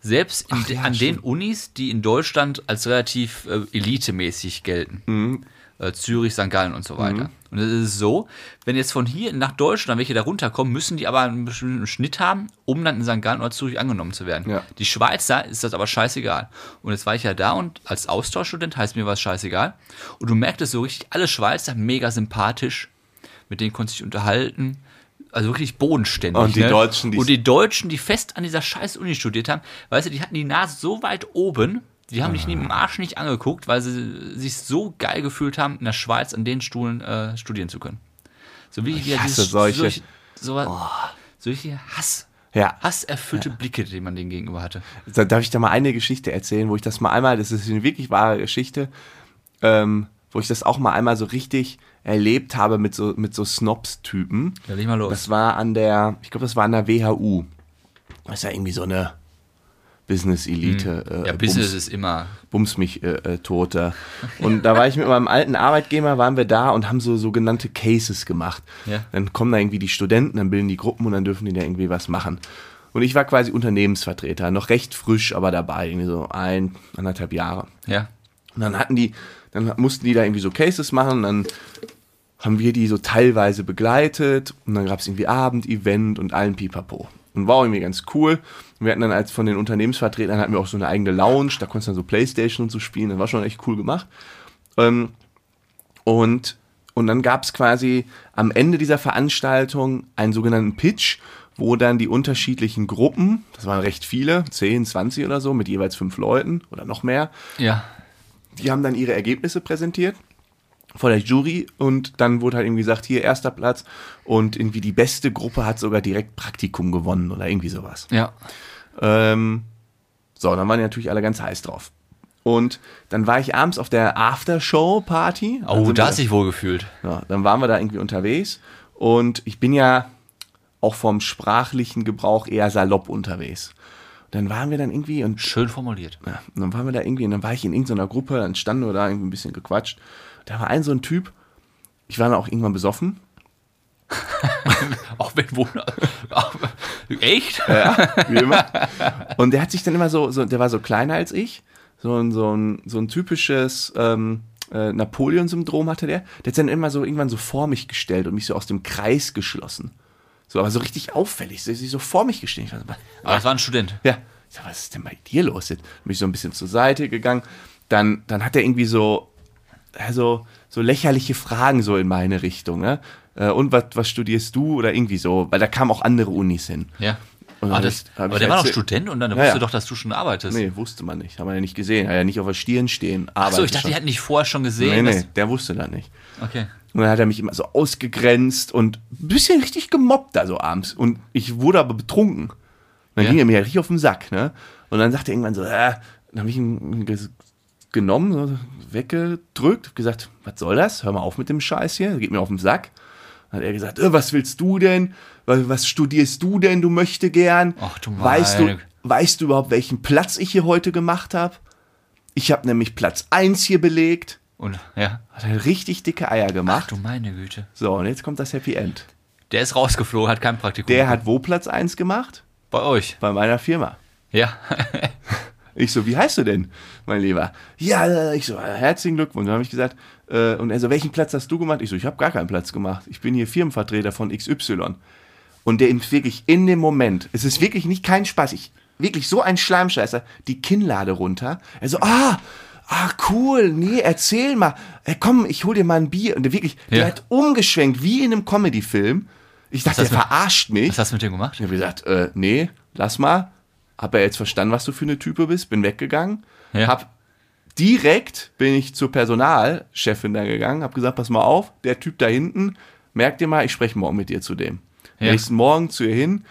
Selbst Ach ja, an den stimmt. Unis, die in Deutschland als relativ äh, elitemäßig gelten. Mhm. Äh, Zürich, St. Gallen und so weiter. Und es ist so, wenn jetzt von hier nach Deutschland welche da runterkommen, müssen die aber einen bestimmten Schnitt haben, um dann in St. Gallen oder Zürich angenommen zu werden. Ja. Die Schweizer ist das aber scheißegal. Und jetzt war ich ja da und als Austauschstudent heißt mir was scheißegal. Und du merktest so richtig, alle Schweizer mega sympathisch, mit denen konntest du dich unterhalten. Also wirklich bodenständig. Und die ne? Deutschen, die- Und die Deutschen, die fest an dieser scheiß Uni studiert haben, weißt du, die hatten die Nase so weit oben, die haben dich neben dem Arsch nicht angeguckt, weil sie sich so geil gefühlt haben, in der Schweiz an den Stuhlen äh, studieren zu können. So wie Ich hasse solche. so, so richtig Hass. Ja. hasserfüllte Blicke, die man denen gegenüber hatte. Da, darf ich da mal eine Geschichte erzählen, wo ich das mal einmal, das ist eine wirklich wahre Geschichte, ähm, wo ich das auch mal einmal so richtig erlebt habe mit so, mit so Snobs-Typen. Ja, leg mal los. Das war an der, ich glaube, das war an der WHU. Das ist ja irgendwie so eine Business-Elite. Hm. ja, äh, Business Bums, ist immer. Bums mich äh, äh, Tote. Und da war ich mit meinem alten Arbeitgeber, waren wir da und haben so sogenannte Cases gemacht. Ja. Dann kommen da irgendwie die Studenten, dann bilden die Gruppen und dann dürfen die da irgendwie was machen. Und ich war quasi Unternehmensvertreter, noch recht frisch, aber dabei, irgendwie so ein, anderthalb Jahre. Ja. Und dann hatten die, dann mussten die da irgendwie so Cases machen, dann haben wir die so teilweise begleitet und dann gab es irgendwie Abendevent und allen Pipapo. Und war irgendwie ganz cool. Wir hatten dann als von den Unternehmensvertretern hatten wir auch so eine eigene Lounge, da konntest du dann so Playstation und so spielen, das war schon echt cool gemacht. Ähm, und, und dann gab es quasi am Ende dieser Veranstaltung einen sogenannten Pitch, wo dann die unterschiedlichen Gruppen, das waren recht viele, 10, 20 oder so, mit jeweils fünf Leuten oder noch mehr, Ja. die haben dann ihre Ergebnisse präsentiert vor der Jury und dann wurde halt irgendwie gesagt, hier erster Platz und irgendwie die beste Gruppe hat sogar direkt Praktikum gewonnen oder irgendwie sowas. Ja. Ähm, so, dann waren die natürlich alle ganz heiß drauf. Und dann war ich abends auf der Aftershow-Party. Oh, da hast dich wohl gefühlt. ja, dann waren wir da irgendwie unterwegs und ich bin ja auch vom sprachlichen Gebrauch eher salopp unterwegs. Dann waren wir dann irgendwie und Schön formuliert. ja, und dann waren wir da irgendwie, und dann war ich in irgendeiner Gruppe, dann standen wir da irgendwie ein bisschen gequatscht. Da war ein so ein Typ, ich war dann auch irgendwann besoffen. Auch wenn wohl. Echt? Wie immer. Und der hat sich dann immer so, so der war so kleiner als ich. So ein, so ein, so ein typisches ähm, äh, Napoleon-Syndrom hatte der. Der hat sich dann immer so irgendwann so vor mich gestellt und mich so aus dem Kreis geschlossen. So, aber so richtig auffällig. So, so vor mich gestellt. Ich war so, Aber das war ein Student. Ja. Ich sag, was ist denn bei dir los? Jetzt bin ich so ein bisschen zur Seite gegangen. Dann, dann hat er irgendwie so, also, so lächerliche Fragen so in meine Richtung. Ne? Äh, Und was, was studierst du? Oder irgendwie so. Weil da kamen auch andere Unis hin. Ja. Und Ah, das, ich- aber der war noch Student und dann Ja, wusste ja. doch, dass du schon arbeitest. Nee, wusste man nicht. Haben wir ja nicht gesehen. Hat ja nicht auf der Stirn stehen. Achso, ich dachte, schon. die hätten dich vorher schon Nee, gesehen. nee, dass- der wusste da nicht. Okay. Und dann hat er mich immer so ausgegrenzt und ein bisschen richtig gemobbt da so abends. Und ich wurde aber betrunken. Dann Ja. ging er mir ja richtig auf den Sack, ne? Und dann sagte er irgendwann so, äh, dann habe ich ihn genommen, so weggedrückt, gesagt, was soll das? Hör mal auf mit dem Scheiß hier, geht mir auf den Sack. Hat er gesagt, äh, was willst du denn? Was, studierst du denn? Du möchte gern. Ach du weißt du, meine- weißt du überhaupt, welchen Platz ich hier heute gemacht habe? Ich habe nämlich Platz 1 hier belegt. Und ja. Hat er richtig dicke Eier Ach gemacht. du meine Güte. So, und jetzt kommt das Happy End. Der ist rausgeflogen, hat kein Praktikum. Der hat wo Platz 1 gemacht? bei euch. Bei meiner Firma. Ja. Ich so, wie heißt du denn, mein Lieber? Ja, ich so, herzlichen Glückwunsch. Dann habe ich gesagt, äh, und er so, welchen Platz hast du gemacht? Ich so, ich habe gar keinen Platz gemacht. Ich bin hier Firmenvertreter von XY. Und der ihm wirklich in dem Moment, es ist wirklich nicht kein Spaß, ich, wirklich so ein Schleimscheißer, die Kinnlade runter. Er so, ah, ah, cool, nee, erzähl mal. Äh, komm, ich hol dir mal ein Bier. Und der wirklich, der Ja. hat umgeschwenkt, wie in einem Comedy-Film. Ich dachte, der du- verarscht mich. Was hast du mit dem gemacht? Ich habe gesagt, äh, nee, lass mal. Hab er jetzt verstanden, was du für eine Type bist, bin weggegangen. Ja. Hab direkt bin ich zur Personalchefin da gegangen, hab gesagt, pass mal auf, der Typ da hinten, merk dir mal, ich spreche morgen mit dir zu dem. Ja. Nächsten Morgen zu ihr hin,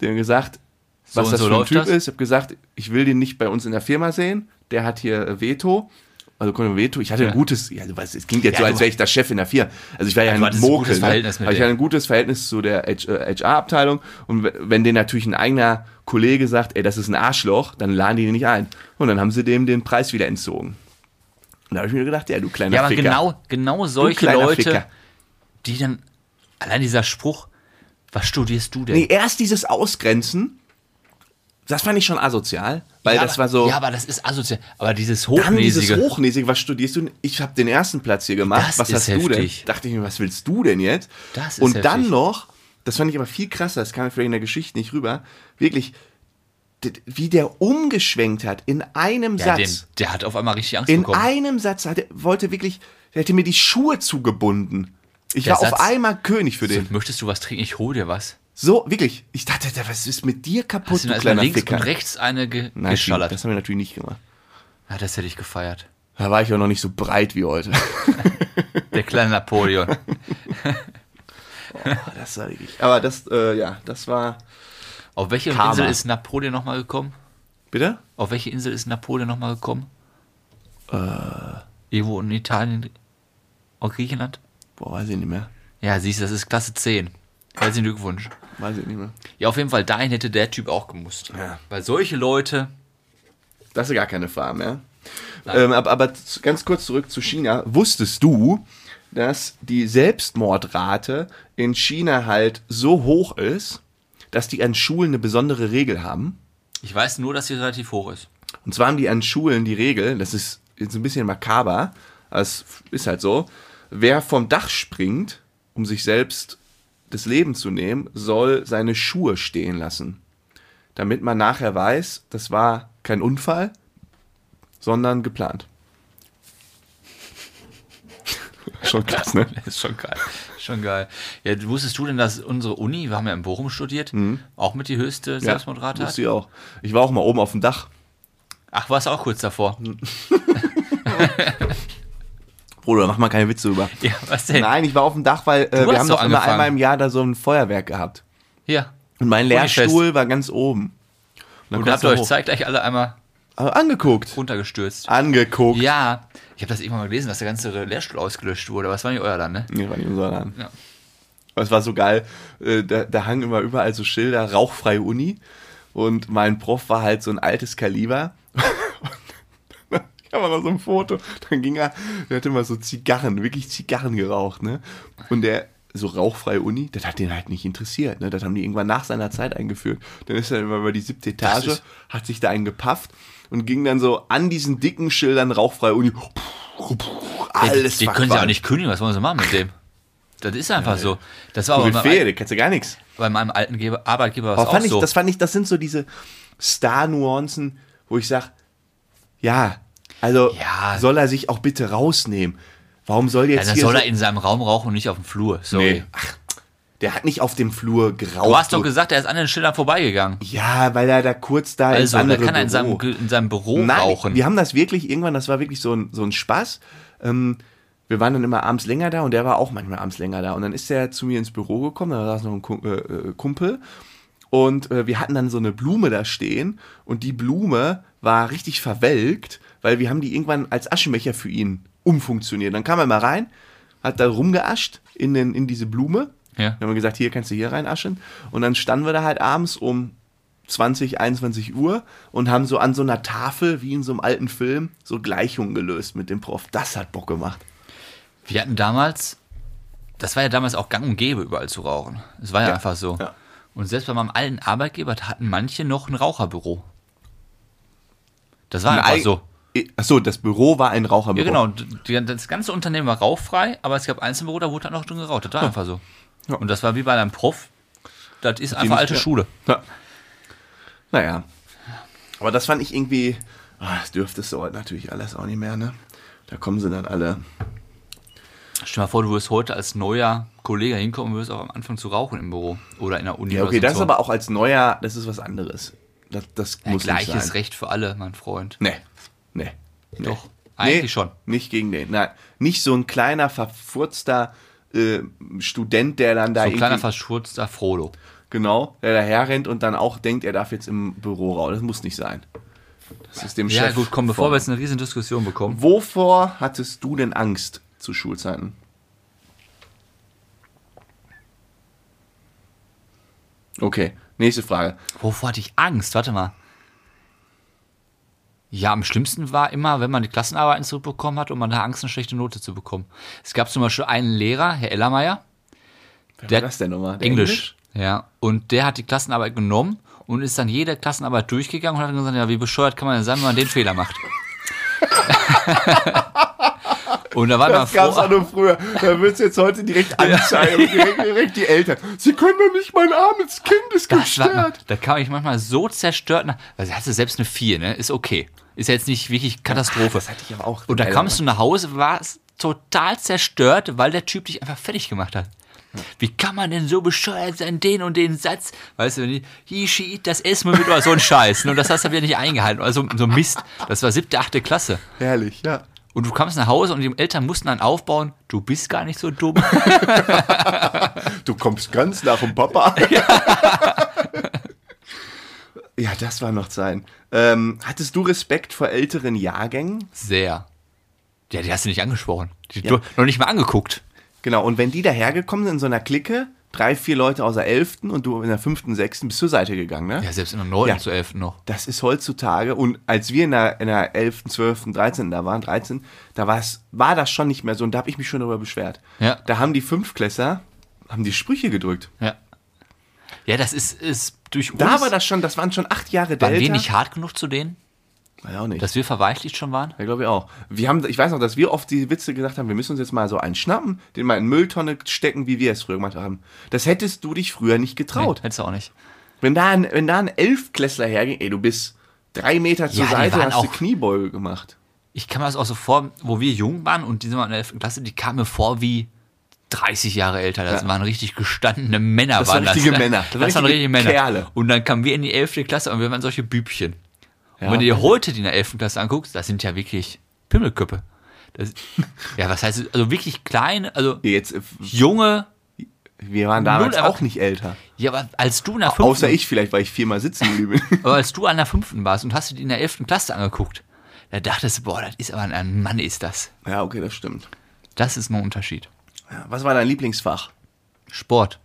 der gesagt, So was und das so für ein Typ das? ist. Ich habe gesagt, ich will den nicht bei uns in der Firma sehen. Der hat hier Veto. Also Veto. Ich hatte Ja. ein gutes, ja, du weißt, es klingt jetzt Ja, so, als wäre ich der Chef in der Firma. Also ich war ja, ein Mokel. ne? Aber ich hatte ein gutes Verhältnis zu der HR-Abteilung. Und w- wenn den natürlich ein eigener Kollege sagt, ey, das ist ein Arschloch, dann laden die den nicht ein. Und dann haben sie dem den Preis wieder entzogen. Und da habe ich mir gedacht, ja, du kleiner Ja, aber Ficker. genau, genau solche Leute, Ficker. die dann, allein dieser Spruch, was studierst du denn? Nee, erst dieses Ausgrenzen, das fand ich schon asozial, weil ja, das aber, war so. Ja, aber das ist asozial. Aber dieses Dann dieses Hochnäsige. Hochnäsige, was studierst du? Ich habe den ersten Platz hier gemacht. Das was ist hast du denn? heftig. Dachte ich mir, was willst du denn jetzt? Das ist Und heftig. dann noch, das fand ich aber viel krasser, das kam mir vielleicht in der Geschichte nicht rüber, wirklich, wie der umgeschwenkt hat in einem ja, den, Satz. der hat auf einmal richtig Angst In bekommen. einem Satz hat er, wollte wirklich, der hätte mir die Schuhe zugebunden. Ich Der war auf Satz- einmal König für so, den. möchtest du was trinken? Ich hol dir was. So, wirklich. Ich dachte, was ist mit dir kaputt, Hast du du erstmal kleiner links Ficker? und rechts eine ge Nein, geschallert? das haben wir natürlich nicht gemacht. Ja, das hätte ich gefeiert. Da war ich auch noch nicht so breit wie heute. Der kleine Napoleon. Das war wirklich. Aber das, äh, ja, das war. Auf welche Karma. Insel ist Napoleon nochmal gekommen? Bitte? Auf welche Insel ist Napoleon nochmal gekommen? Äh. Irgendwo in Italien, auch Griechenland? Boah, weiß ich nicht mehr. Ja, siehst du, das ist Klasse 10. Herzlichen Glückwunsch. Weiß ich nicht mehr. Ja, auf jeden Fall, dahin hätte der Typ auch gemusst. Ja. Weil solche Leute, Das ist gar keine Farm, ja. Ähm, aber, aber ganz kurz zurück zu China. Wusstest du, dass die Selbstmordrate in China halt so hoch ist, dass die an Schulen eine besondere Regel haben? ich weiß nur, dass sie relativ hoch ist. Und zwar haben die an Schulen die Regel, das ist jetzt ein bisschen makaber, aber es ist halt so, wer vom Dach springt, um sich selbst das Leben zu nehmen, soll seine Schuhe stehen lassen. Damit man nachher weiß, das war kein Unfall, sondern geplant. Schon krass, ne? Das ist schon geil. Schon geil. Ja, wusstest du denn, dass unsere Uni, wir haben ja in Bochum studiert, auch mit die höchste Selbstmordrate hat? wusste ich auch. Ich war auch mal oben auf dem Dach. Ach, warst du auch kurz davor? Bruder, mach mal keine Witze über. Ja, was denn? Nein, ich war auf dem Dach, weil äh, wir haben doch immer einmal im Jahr da so ein Feuerwerk gehabt. Hier. Und mein. Lehrstuhl war ganz oben. Und dann habt ihr euch zeitgleich alle einmal Aber angeguckt. runtergestürzt. Angeguckt. Ja, ich habe das irgendwann mal gelesen, dass der ganze Lehrstuhl ausgelöscht wurde. Aber das war nicht euer dann, ne? Nee, war nicht unser Laden. Ja. Aber es war so geil. äh, Da, da hangen immer überall so Schilder, rauchfreie Uni. Und mein Prof war halt so ein altes Kaliber. Ich habe noch so ein Foto. Dann ging er, der hat immer so Zigarren, wirklich Zigarren geraucht, ne? Und der, so rauchfreie Uni, das hat den halt nicht interessiert, ne? Das haben die irgendwann nach seiner Zeit eingeführt. Dann ist er immer über die siebte Etage, hat sich da einen gepafft und ging dann so an diesen dicken Schildern rauchfreie Uni. Alles Den können sie auch nicht kündigen. Was wollen sie machen mit dem? Das ist einfach so. Das war aber Koryphäe, bei, der kennst du gar nichts. bei meinem alten Geber, Arbeitgeber was Aber auch ich, so. das fand ich, das sind so diese Star-Nuancen, wo ich sage, ja, also Ja. soll er sich auch bitte rausnehmen. Warum soll ja, jetzt dann hier soll so, er in seinem Raum rauchen und nicht auf dem Flur. Sorry. nee, ach, der hat nicht auf dem Flur geraucht. Du hast doch gesagt, er ist an den Schildern vorbeigegangen. ja, weil er da kurz da Also, da andere kann er in Büro. seinem, in seinem Büro Nein, rauchen. wir haben das wirklich irgendwann, das war wirklich so ein, so ein Spaß. Ähm, wir waren dann immer abends länger da und der war auch manchmal abends länger da. Und dann ist er zu mir ins Büro gekommen, da saß noch ein äh, äh, Kumpel. Und äh, wir hatten dann so eine Blume da stehen und die Blume war richtig verwelkt, weil wir haben die irgendwann als Aschenbecher für ihn umfunktioniert. Dann kam er mal rein, hat da rumgeascht in, den, in diese Blume. Ja. Dann haben wir gesagt, hier kannst du hier rein aschen. Und dann standen wir da halt abends um 20, 21 Uhr und haben so an so einer Tafel, wie in so einem alten Film, so Gleichungen gelöst mit dem Prof. Das hat Bock gemacht. Wir hatten damals, das war ja damals auch gang und gäbe, überall zu rauchen. Es war ja, Ja, einfach so. ja. Und selbst bei meinem alten Arbeitgeber hatten manche noch ein Raucherbüro. Das war einfach Ei- so. Achso, das Büro war ein Raucherbüro. Ja, genau. Das ganze Unternehmen war rauchfrei, aber es gab Einzelbüro, da wurde halt noch drin geraucht. Das war einfach so. Ja. Und das war wie bei einem Prof. Das ist einfach alte mehr- Schule. Ja. Naja. Aber das fand ich irgendwie. ah, Das dürftest du heute natürlich alles auch nicht mehr, ne? Da kommen sie dann alle. Stell dir mal vor, du würdest heute als neuer Kollege hinkommen und würdest auch am Anfang zu rauchen im Büro oder in der Uni. Ja, okay, das so. ist aber auch als neuer, das ist was anderes. Das, das ja, muss gleiches. Recht für alle, mein Freund. Nee. Nee. nee. Doch, eigentlich nee, schon. Nicht gegen den. Nein, nicht so ein kleiner, verfurzter äh, Student, der dann da So ein kleiner verschurzter Frodo. genau, der daher rennt und dann auch denkt, er darf jetzt im Büro raus. Das muss nicht sein. Das ist dem Ja, Chef. gut, komm, bevor vor- wir jetzt eine riesen Diskussion bekommen. Wovor hattest du denn Angst zu Schulzeiten? Okay, nächste Frage. Wovor hatte ich Angst? Warte mal. Ja, am schlimmsten war immer, wenn man die Klassenarbeiten zurückbekommen hat und man da Angst, eine schlechte Note zu bekommen. Es gab zum Beispiel einen Lehrer, Herr Ellermeier, Wer Der- war das denn nochmal? Der Englisch. Ja, und der hat die Klassenarbeit genommen und ist dann jede Klassenarbeit durchgegangen und hat gesagt, ja, wie bescheuert kann man denn sein, wenn man den Fehler macht? und da war Das gab's froh, auch nur früher. Da wird's jetzt heute direkt anzeigen. direkt, direkt die Eltern. Sie können doch nicht, mein armes Kind ist Das gestört. da kam ich manchmal so zerstört nach. Also hast du selbst eine 4, ne? Ist okay. Ist ja jetzt nicht wirklich Katastrophe. Das hatte ich aber auch. Und da kamst du nach Hause, warst total zerstört, weil der Typ dich einfach fertig gemacht hat. Wie kann man denn so bescheuert sein, den und den Satz? Weißt du, wenn die, he, she, eat, das essen wir mit oder so ein Scheiß. ne? Und das hast du wieder nicht eingehalten. Also so Mist. Das war siebte, achte Klasse. Herrlich, ja. Und du kamst nach Hause und die Eltern mussten dann aufbauen, du bist gar nicht so dumm. Du kommst ganz nach dem Papa. Ja, das war noch sein. Ähm, hattest du Respekt vor älteren Jahrgängen? Sehr. Ja, die hast du nicht angesprochen. Die Ja. du, noch nicht mal angeguckt. Genau, und wenn die dahergekommen sind in so einer Clique, drei, vier Leute aus der Elften und du in der fünften, sechsten bist zur Seite gegangen, ne? Ja, selbst in der 9. Ja. zu 11. noch. Das ist heutzutage, und als wir in der, in der 11., 12., 13. da waren, 13., da war das schon nicht mehr so und da habe ich mich schon darüber beschwert. Ja. Da haben die Fünftklässler, haben die Sprüche gedrückt. Ja. Ja, das ist, ist durch uns. Da war das schon, das waren schon acht Jahre waren Delta. wir nicht hart genug zu denen, Weiß auch nicht. dass wir verweichlicht schon waren? Ja, glaube ich auch. Wir haben, ich weiß noch, dass wir oft die Witze gesagt haben, wir müssen uns jetzt mal so einen schnappen, den mal in Mülltonne stecken, wie wir es früher gemacht haben. Das hättest du dich früher nicht getraut. Nee, hättest du auch nicht. Wenn da ein, wenn da ein Elfklässler herging, ey, du bist drei Meter zur Ja, Seite, hast du Kniebeuge gemacht. Ich kann mir das auch so vor, wo wir jung waren und die sind mal in der 11. Klasse, die kamen mir vor wie 30 Jahre älter. Das Ja. waren richtig gestandene Männer. Das waren richtige das, Männer. Das, waren richtige Männer. Kerle. Und dann kamen wir in die 11. Klasse und wir waren solche Bübchen. Ja. Und wenn du dir heute die in der 11. Klasse anguckst, das sind ja wirklich Pimmelköppe. Das, ja, was heißt, also wirklich kleine, also Jetzt, äh, junge, wir waren damals Null, aber- auch nicht älter. ja, aber als du in der 5. Außer ich vielleicht, weil ich viermal sitzen geblieben bin. Aber als du an der 5. warst und hast du die in der 11. Klasse angeguckt, da dachtest du, boah, das ist aber ein- Mann ist das. ja, okay, das stimmt. Das ist ein Unterschied. Ja, was war dein Lieblingsfach? Sport,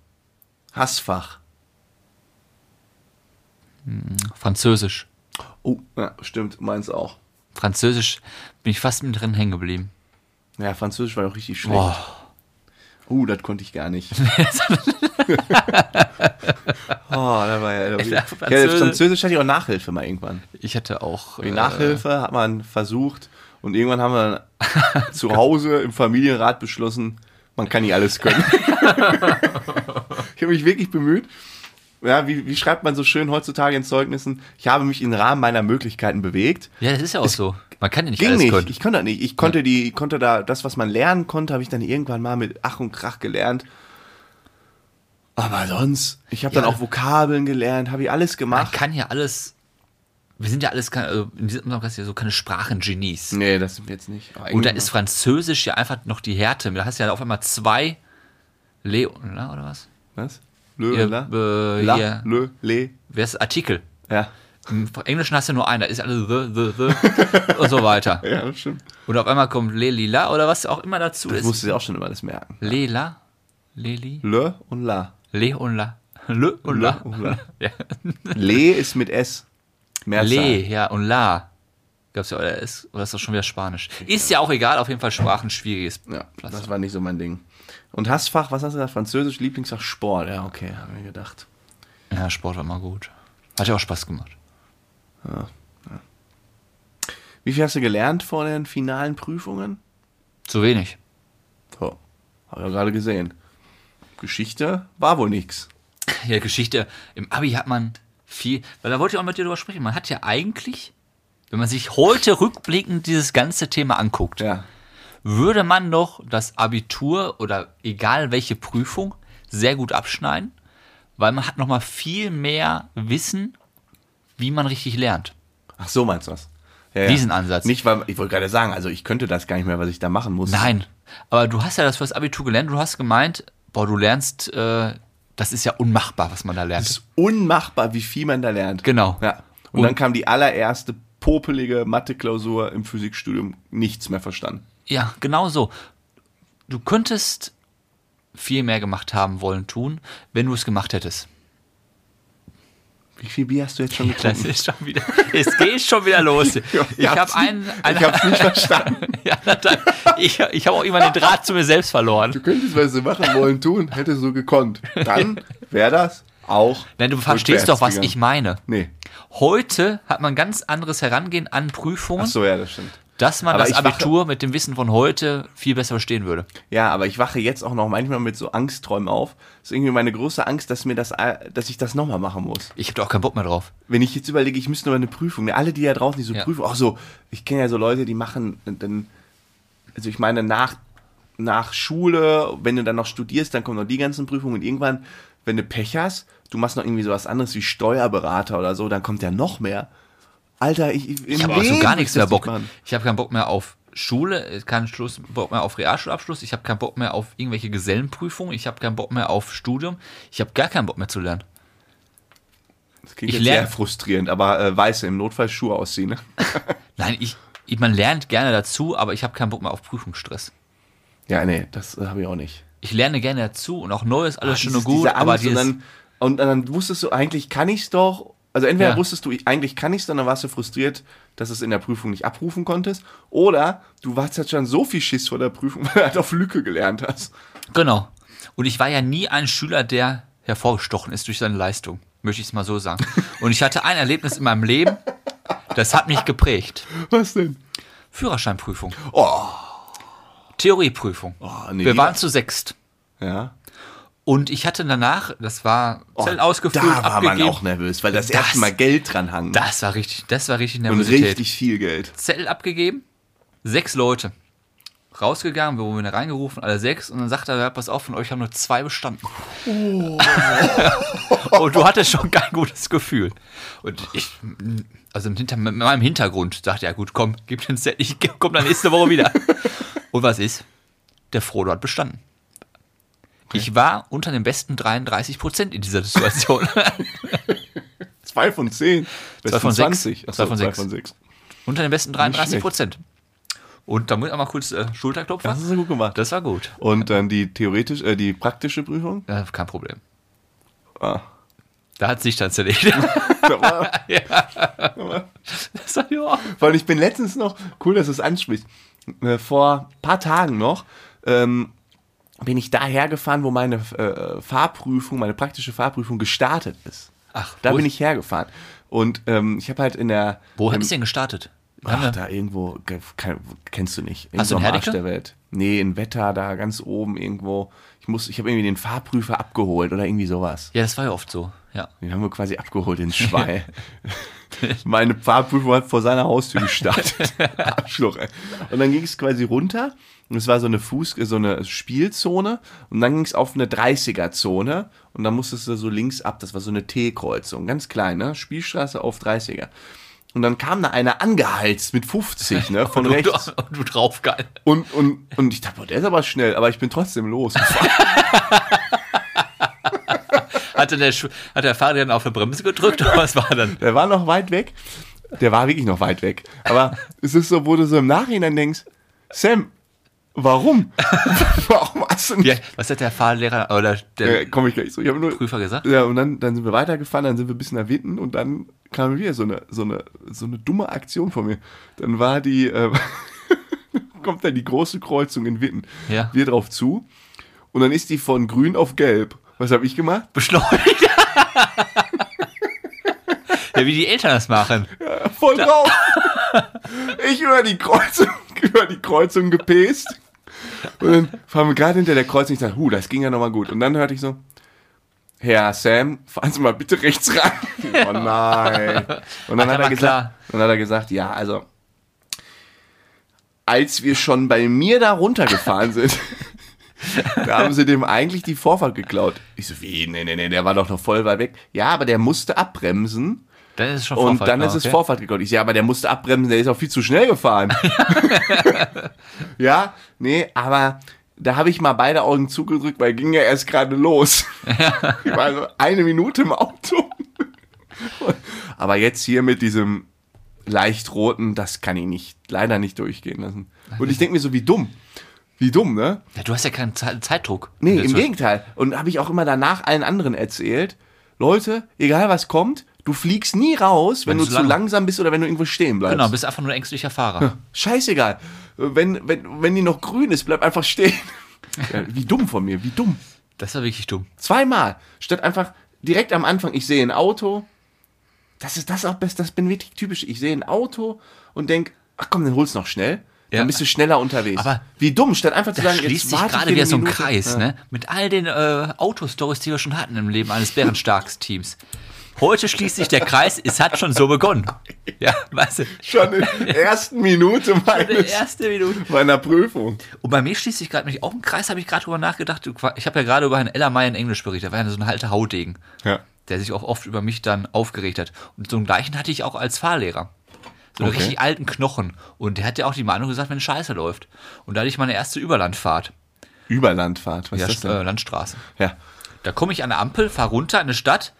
Hassfach. Französisch. Oh, ja, stimmt, meins auch. Französisch bin ich fast mit drin hängen geblieben. Ja, Französisch war auch richtig schlecht. Boah. Uh, das konnte ich gar nicht. oh, da war ja. Da ja, Französisch- Französisch hatte ich auch Nachhilfe mal irgendwann. Ich hatte auch. Die äh, Nachhilfe hat man versucht und irgendwann haben wir dann zu Hause im Familienrat beschlossen, man kann nicht alles können. ich habe mich wirklich bemüht. Ja, wie, wie schreibt man so schön heutzutage in Zeugnissen? Ich habe mich im Rahmen meiner Möglichkeiten bewegt. Ja, das ist ja auch so. Man kann ja nicht Ging alles nicht. können. Ich konnte das nicht. Ich konnte die, konnte da, das, was man lernen konnte, habe ich dann irgendwann mal mit Ach und Krach gelernt. Aber sonst, ich habe dann Ja. auch Vokabeln gelernt, habe ich alles Man gemacht. kann ja alles. Wir sind ja alles keine, also in diesem Podcast ja so keine Sprachengenies. Nee, das sind wir jetzt nicht. Und da irgendwie- ist Französisch ja einfach noch die Härte. Da hast du ja auf einmal zwei Leon, oder was? Was? Le, Ja, la, äh, la, hier. le, le. Wer ist Artikel? Ja. Im Englischen hast du nur einen, da ist alles the, the, the und so weiter. Ja, das stimmt. Und auf einmal kommt Le Lila oder was auch immer dazu Das ist. musste ich auch schon immer das merken. Lela, Leli, Le und la. Le und La. Le und Le La. und la. Ja. Le ist mit S. Mehrzahl. Le, ja, und La. Gab's ja, oder ist, oder ist das schon wieder Spanisch? Ist ja auch egal, auf jeden Fall Sprachen schwieriges. Ja, das war nicht so mein Ding. Und Hassfach, was hast du gesagt? Französisch, Lieblingsfach, Sport. Ja, okay, habe ich gedacht. Ja, Sport war mal gut. Hat ja auch Spaß gemacht. Wie viel hast du gelernt vor den finalen Prüfungen? Zu wenig. Oh, habe ich ja gerade gesehen. Geschichte war wohl nix. Ja, Geschichte. Im Abi hat man viel, weil da wollte ich auch mit dir drüber sprechen. Man hat ja eigentlich, wenn man sich heute rückblickend dieses ganze Thema anguckt, Ja. Würde man doch das Abitur oder egal welche Prüfung sehr gut abschneiden, weil man hat noch mal viel mehr Wissen, wie man richtig lernt. Ach so, meinst du was? Ja, Diesen Ansatz. Nicht, weil, ich wollte gerade sagen, also ich könnte das gar nicht mehr, was ich da machen muss. Nein, aber du hast ja das fürs Abitur gelernt. Du hast gemeint, boah, du lernst, äh, das ist ja unmachbar, was man da lernt. Es ist unmachbar, wie viel man da lernt. Genau. Ja. Und, Und- dann kam die allererste popelige Mathe-Klausur im Physikstudium. Nichts mehr verstanden. Ja, genau so. Du könntest viel mehr gemacht haben wollen tun, wenn du es gemacht hättest. Wie viel Bier hast du jetzt schon Das getrunken? ist schon wieder, es geht schon wieder los. Ich habe einen, einen Ich hab's nicht verstanden. ja, ich, ich habe auch immer den Draht zu mir selbst verloren. Du könntest, was du machen wollen, tun, hätte so gekonnt. Dann wäre das auch. Nein, du verstehst doch, was ich meine. Nee. Heute hat man ganz anderes Herangehen an Prüfungen, Ach so, ja, das stimmt. Dass man Aber das ich wache- Abitur mit dem Wissen von heute viel besser verstehen würde. Ja, aber ich wache jetzt auch noch manchmal mit so Angstträumen auf. Das ist irgendwie meine große Angst, dass mir das, dass ich das nochmal machen muss. Ich habe da auch keinen Bock mehr drauf. Wenn ich jetzt überlege, ich müsste nur eine Prüfung, alle, die da draußen, die so Ja. Prüfung, auch so, ich kenne ja so Leute, die machen dann, also ich meine, nach, nach Schule, wenn du dann noch studierst, dann kommen noch die ganzen Prüfungen und irgendwann, wenn du Pech hast, du machst noch irgendwie sowas anderes wie Steuerberater oder so, dann kommt ja noch mehr. Alter, ich, im Ich habe auch so gar nichts ich mehr Bock. Ich habe keinen Bock mehr auf Schule, keinen Schluss, Bock mehr auf Realschulabschluss. Ich habe keinen Bock mehr auf irgendwelche Gesellenprüfungen. Ich habe keinen Bock mehr auf Studium. Ich habe gar keinen Bock mehr zu lernen. Das klingt Ich jetzt sehr lerne- frustrierend, aber äh, weiße im Notfall Schuhe ausziehen. Ne? Nein, ich, ich, man lernt gerne dazu, aber ich habe keinen Bock mehr auf Prüfungsstress. Ja, nee, das äh, habe ich auch nicht. Ich lerne gerne dazu und auch Neues, alles schön und Dieses- gut, aber Angst und, dieses, dann, und dann wusstest du, eigentlich kann ich's doch. Also entweder Ja. wusstest du, ich- eigentlich kann ich's, dann dann warst du frustriert, dass du es in der Prüfung nicht abrufen konntest. Oder du warst halt schon so viel Schiss vor der Prüfung, weil du halt auf Lücke gelernt hast. Genau. Und ich war ja nie ein Schüler, der hervorgestochen ist durch seine Leistung, möchte ich es mal so sagen. Und ich hatte ein Erlebnis in meinem Leben, das hat mich geprägt. Was denn? Führerscheinprüfung. Oh, Theorieprüfung. oh nee. Wir waren zu sechst. ja. Und ich hatte danach, das war Oh, Zelt ausgefüllt, da war man abgegeben. auch nervös, weil das, Das- erste Mal Geld dran hang. Das war richtig, das war richtig und Nervosität. richtig viel Geld. Zettel abgegeben, sechs Leute. Rausgegangen, wir wurden reingerufen, alle sechs, und dann sagt er, ja, pass auf, von euch haben nur zwei bestanden. Oh. und du hattest schon kein gutes Gefühl. Und ich, also hinter mit meinem Hintergrund, dachte ja gut, komm, gib den Zettel, ich komm dann nächste Woche wieder. und was ist? Der Frodo hat bestanden. Ich war unter den besten 33 Prozent in dieser Situation. Zwei von zehn. Zwei von Besten sechs. 20. Achso, Zwei von zwei sechs. von sechs. unter den besten 33 schlecht. Prozent. Und da muss ich auch mal kurz äh, Schulterklopfen. Das hast du gut gemacht. Das war gut. Und dann die theoretisch, äh, die praktische Prüfung. Ja, kein Problem. Ah. Da hat sich dann zerlegt. Da war, das war ja. Weil ich bin letztens noch, cool, dass du es ansprichst, äh, vor ein paar Tagen noch, ähm, bin ich daher gefahren, wo meine äh, Fahrprüfung, meine praktische Fahrprüfung gestartet ist. Ach, Da bin ich hergefahren. Und ähm, ich habe halt in der. Wo hat es denn gestartet? Ach, da irgendwo, ge- ke- kennst du nicht. Hast du Irgendwo in Herdecke? der Welt. Nee, in Wetter, da ganz oben irgendwo. Ich muss, ich habe irgendwie den Fahrprüfer abgeholt oder irgendwie sowas. Ja, das war ja oft so. Ja. Den haben wir quasi abgeholt in Schweil. Meine Fahrprüfung hat vor seiner Haustür gestartet. Arschloch, ey. Und dann ging es quasi runter. Und es war so eine Fuß, so eine Spielzone. Und dann ging es auf eine 30er-Zone. Und dann musstest du so links ab. Das war so eine T-Kreuzung. Ganz klein, ne? Spielstraße auf 30er. Und dann kam da einer angeheizt mit 50, ne? Von Und du, rechts. und du drauf geil. Und, und, und ich dachte, boah, der ist aber schnell. Aber ich bin trotzdem losgefahren. Hatte der, hat der Fahrer dann auf die Bremse gedrückt oder was war dann? Der war noch weit weg. Der war wirklich noch weit weg. Aber es ist so, wo du so im Nachhinein denkst, Sam, warum? warum hast du nicht? Ja, was hat der Fahrlehrer oder der Äh, komm ich gleich so. Ich habe nur. Prüfer gesagt? Ja, und dann, dann sind wir weitergefahren, dann sind wir bis nach Witten und dann kam wieder so eine, so eine, so eine dumme Aktion von mir. Dann war die, äh, kommt dann die große Kreuzung in Witten. Ja. Wir drauf zu. Und dann ist die von grün auf gelb. Was habe ich gemacht? Beschleunigt. ja, wie die Eltern das machen. Voll drauf. ich über die Kreuzung, über die Kreuzung gepäst. Und dann fahren wir gerade hinter der Kreuzung. Ich dachte, hu, das ging ja nochmal gut. Und dann hörte ich so, Herr Sam, fahren Sie mal bitte rechts ran. Oh nein. Und dann hat, er gesagt, dann hat er gesagt, ja, also, als wir schon bei mir da runtergefahren sind, da haben sie dem eigentlich die Vorfahrt geklaut. Ich so, wie, nee, nee, nee, der war doch noch voll weit weg. Ja, aber der musste abbremsen. Dann ist es schon Und dann ist genau, es okay. Vorfahrt gekommen. Ich sehe, aber der musste abbremsen, der ist auch viel zu schnell gefahren. ja, nee, aber da habe ich mal beide Augen zugedrückt, weil ging ja erst gerade los. ich war so eine Minute im Auto. aber jetzt hier mit diesem leicht roten, das kann ich nicht, leider nicht durchgehen lassen. Und ich denke mir so, wie dumm. Wie dumm, ne? Ja, du hast ja keinen Ze- Zeitdruck. Nee, im Gegenteil. Und habe ich auch immer danach allen anderen erzählt, Leute, egal was kommt, du fliegst nie raus, wenn, Wenn du zu lang- langsam bist oder wenn du irgendwo stehen bleibst. Genau, bist einfach nur ein ängstlicher Fahrer. Scheißegal. Wenn, wenn, wenn die noch grün ist, bleib einfach stehen. Ja, wie dumm von mir, wie dumm. Das war wirklich dumm. Zweimal. Statt einfach direkt am Anfang, ich sehe ein Auto. Das ist das auch best, das bin wirklich typisch. Ich sehe ein Auto und denk, ach komm, dann hol's noch schnell. Ja. Dann bist du schneller unterwegs. Aber wie dumm, statt einfach zu sagen, schließt jetzt sich gerade wieder so ein. Kreis, Ja. ne? Mit all den äh, Autostories, die wir schon hatten im Leben eines Bärenstarks-Teams. Heute schließt sich der Kreis, es hat schon so begonnen. Ja, weißt du? Schon in der ersten Minute meines, erste Minute. meiner Prüfung. Und bei mir schließt sich gerade nämlich auch ein Kreis, habe ich gerade drüber nachgedacht. Ich habe ja gerade über Herrn Ellermeier in Englisch berichtet. Der war ja so ein alter Haudegen, Ja. der sich auch oft über mich dann aufgeregt hat. Und so einen gleichen hatte ich auch als Fahrlehrer. So einen Okay. richtig alten Knochen. Und der hat ja auch die Meinung gesagt, wenn Scheiße läuft. Und da hatte ich meine erste Überlandfahrt. Überlandfahrt, was Ja, ist das äh, denn? Landstraße. Ja. Da komme ich an der Ampel, fahre runter in eine Stadt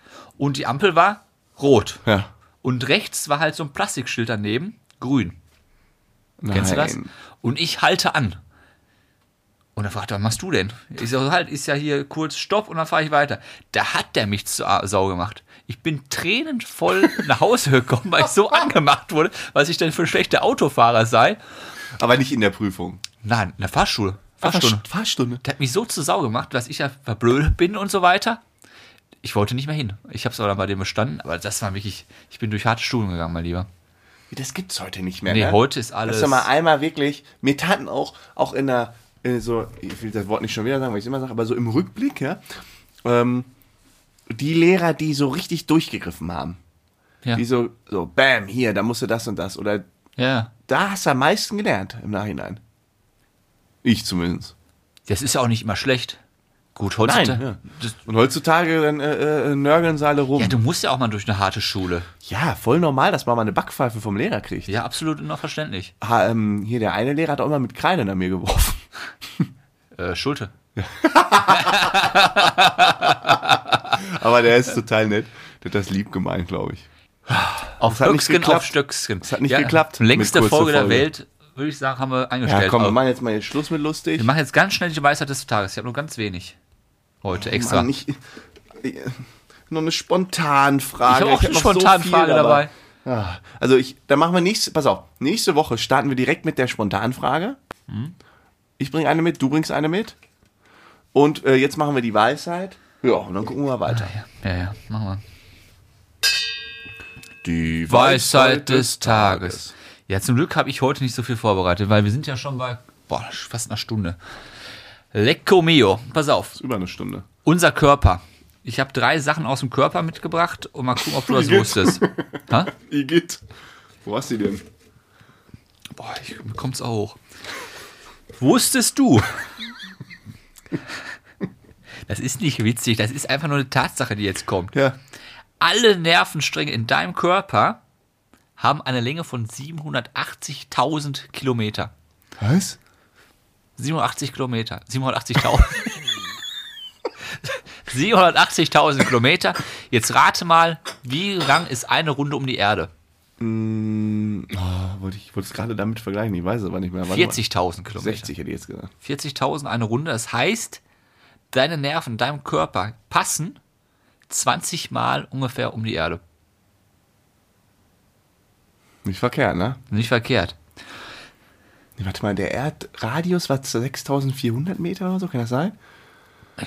und die Ampel war rot. Ja. Und rechts war halt so ein Plastikschild daneben, grün. Kennst du das? Nein. Und ich halte an. Und er fragt, was machst du denn? Ich so, halt, ist ja hier kurz Stopp und dann fahre ich weiter. Da hat der mich zu Sau gemacht. Ich bin tränenvoll nach Hause gekommen, weil ich so angemacht wurde, was ich denn für ein schlechter Autofahrer sei. Aber nicht in der Prüfung. Nein, in der Fahrschule. Fahrstunde. Fahrst- Fahrstunde. Der hat mich so zur Sau gemacht, dass ich ja verblödet bin und so weiter. Ich wollte nicht mehr hin. Ich habe es aber dann bei dem bestanden, aber das war wirklich, ich bin durch harte Stufen gegangen, mein Lieber. Das gibt's heute nicht mehr. Nee, ne? heute ist alles- Das ist ja mal einmal wirklich. Mir taten auch, auch in der, in so, ich will das Wort nicht schon wieder sagen, weil ich es immer sage, aber so im Rückblick, ja, ähm, die Lehrer, die so richtig durchgegriffen haben. Ja. Die so, so, bam, hier, da musst du das und das. Oder Ja. da hast du am meisten gelernt im Nachhinein. Ich zumindest. Das ist ja auch nicht immer schlecht. Gut, Nein. heutzutage. Ja. Das, Und heutzutage dann äh, äh, nörgeln sie alle rum. ja, du musst ja auch mal durch eine harte Schule. Ja, voll normal, dass man mal eine Backpfeife vom Lehrer kriegt. Ja, absolut noch verständlich. Ha, ähm, hier, der eine Lehrer hat auch immer mit Kreide an mir geworfen. Äh, Schulte. Aber der ist total nett. Der hat das lieb gemeint, glaube ich. Auf geklappt. auf Stöcksken. Das hat nicht geklappt Längste kurzer Folge der Folge. Welt, würde ich sagen, haben wir eingestellt. Ja, komm, wir machen jetzt mal jetzt Schluss mit lustig. wir machen jetzt ganz schnell die Weisheit des Tages. Ich habe nur ganz wenig. Heute extra. Mann, ich, ich, noch eine Spontanfrage. ich habe auch eine noch so aber- dabei. Ah, Also ich, dann machen wir nächste, pass auf, nächste Woche starten wir direkt mit der Spontanfrage. Mhm. Ich bringe eine mit, du bringst eine mit. Und äh, jetzt machen wir die Weisheit. Ja, und dann gucken wir weiter. Ja, ja, ja, machen wir. Die Weisheit des Tages. Ja, zum Glück habe ich heute nicht so viel vorbereitet, weil wir sind ja schon bei boah, fast einer Stunde. Lecco mio. Pass auf. Über eine Stunde. Unser Körper. Ich habe drei Sachen aus dem Körper mitgebracht und mal gucken, ob du das wusstest. Ha? Igitt. Wo hast du die denn? Boah, ich, mir kommt's auch hoch. Wusstest du? Das ist nicht witzig, das ist einfach nur eine Tatsache, die jetzt kommt. Ja. Alle Nervenstränge in deinem Körper haben eine Länge von 780.000 Kilometer. Was? 780 Kilometer. 780.000. 780.000 Kilometer. Jetzt rate mal, wie lang ist eine Runde um die Erde? Mm, oh, wollte ich wollte es gerade damit vergleichen, ich weiß es aber nicht mehr. Warte mal. 40.000 Kilometer. 60 hätte ich jetzt gesagt. 40.000 eine Runde. Das heißt, deine Nerven, deinem Körper passen 20 Mal ungefähr um die Erde. Nicht verkehrt, ne? Nicht verkehrt. Nee, warte mal, der Erdradius war 6400 Meter oder so, kann das sein?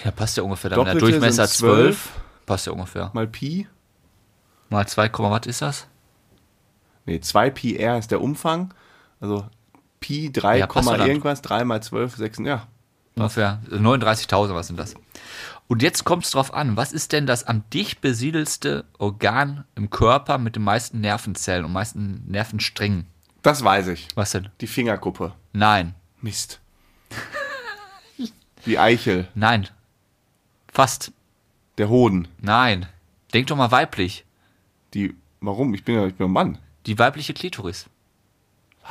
Ja, passt ja ungefähr. Der Durchmesser sind 12. 12. Passt ja ungefähr. Mal Pi? Mal 2, was ist das? Nee, 2 Pi R ist der Umfang. Also Pi 3, Ja, irgendwas, 3 mal 12, 6, ja. Ungefähr 39.000, was sind das? Und jetzt kommt es drauf an, was ist denn das am dicht besiedelste Organ im Körper mit den meisten Nervenzellen und meisten Nervensträngen? Das weiß ich. Was denn? Die Fingerkuppe. Nein, Mist. Die Eichel. nein. Fast. Der Hoden. Nein. Denk doch mal weiblich. Die. Warum? Ich bin ja ich bin ein Mann. Die weibliche Klitoris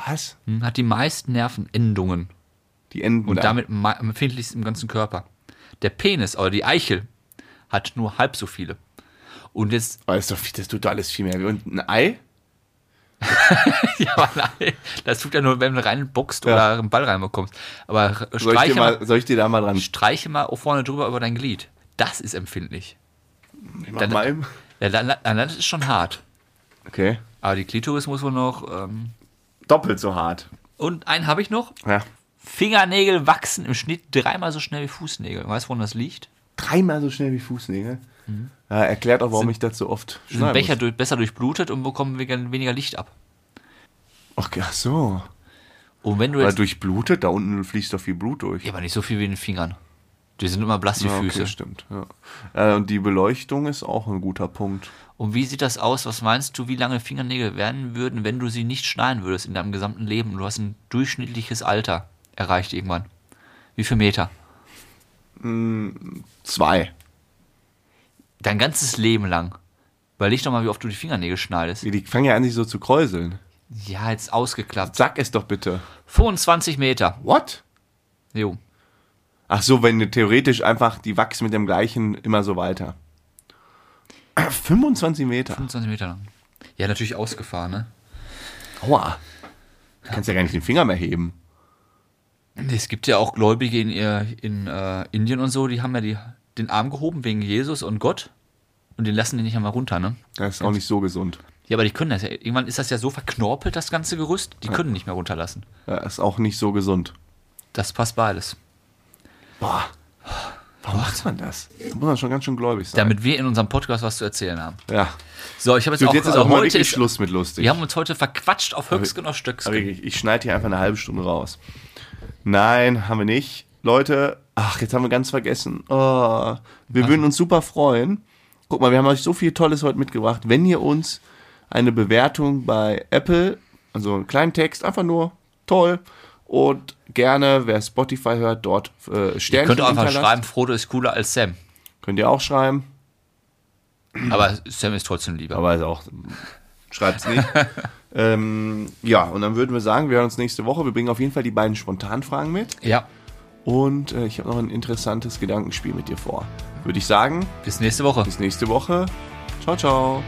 Was? hm, hat die meisten Nervenendungen Die Enden. und da. damit am empfindlichsten im ganzen Körper. Der Penis oder die Eichel hat nur halb so viele. Und jetzt, Aber ist doch, viel- das tut doch alles viel mehr. Und ein Ei? ja, aber nein, das tut ja nur, wenn du reinboxt Ja. oder einen Ball reinbekommst. Aber Soll ich, streiche dir mal, soll ich dir da mal dran? streiche mal vorne drüber über dein Glied. Das ist empfindlich. Ich mach Dann- mal eben. Ja, dann, dann das ist schon hart. Okay. Aber die Klitoris muss wohl noch. Ähm, Doppelt so hart. und einen habe ich noch. Ja. Fingernägel wachsen im Schnitt dreimal so schnell wie Fußnägel. Weißt du, woran das liegt? Dreimal so schnell wie Fußnägel. Ja, erklärt auch, warum ich das so oft sind Becher durch, besser durchblutet und bekommen weniger weniger Licht ab. Okay, ach so. Und wenn du Weil jetzt. durchblutet, da unten fließt doch viel Blut durch. Ja, aber nicht so viel wie in den Fingern. Die sind immer blass, die Ja, Füße. okay, stimmt. Ja. Äh, und die Beleuchtung ist auch ein guter Punkt. Und wie sieht das aus? Was meinst du, wie lange Fingernägel werden würden, wenn du sie nicht schneiden würdest in deinem gesamten Leben? Und Du hast ein durchschnittliches Alter erreicht irgendwann. Wie viel Meter? Zwei. Dein ganzes Leben lang. Überleg doch mal, wie oft du die Fingernägel schneidest. Die fangen ja an, sich so zu kräuseln. Ja, jetzt ausgeklappt. Sag es doch bitte. 25 Meter. What? Jo. Ach so, wenn du theoretisch einfach, die wachsen mit dem gleichen immer so weiter. 25 Meter. 25 Meter lang. Ja, natürlich ausgefahren, ne? Aua. Du kannst ja gar nicht den Finger mehr heben. Es gibt ja auch Gläubige in, in äh, Indien und so, die haben ja die, den Arm gehoben wegen Jesus und Gott und den lassen die nicht einmal runter, ne? Das ist auch nicht so gesund. Ja, aber die können das ja. Irgendwann ist das ja so verknorpelt, das ganze Gerüst, die können nicht mehr runterlassen. Das ist auch nicht so gesund. Das passt beides. Boah. Warum macht man das? Da muss man schon ganz schön gläubig sein. Damit wir in unserem Podcast was zu erzählen haben. ja. So, ich habe jetzt So, auch, jetzt ist äh, auch mal heute ist, Schluss mit lustig. Wir haben uns heute verquatscht auf Höchstgen auf Stöcksken. Ich, ich schneide hier einfach eine halbe Stunde raus. Nein, haben wir nicht. Leute, ach, jetzt haben wir ganz vergessen. Oh, wir würden uns super freuen. Guck mal, wir haben euch so viel Tolles heute mitgebracht. Wenn ihr uns eine Bewertung bei Apple, also einen kleinen Text, einfach nur toll und gerne, wer Spotify hört, dort äh, Sternchen Könnt ihr einfach schreiben, Frodo ist cooler als Sam. Könnt ihr auch schreiben, Aber Sam ist trotzdem lieber. aber ist auch, schreibt's nicht. ähm, ja, und dann würden wir sagen, wir hören uns nächste Woche. Wir bringen auf jeden Fall die beiden Spontanfragen mit. Ja, Und äh, ich habe noch ein interessantes Gedankenspiel mit dir vor. Würde ich sagen, bis nächste Woche. bis nächste Woche. Ciao, ciao.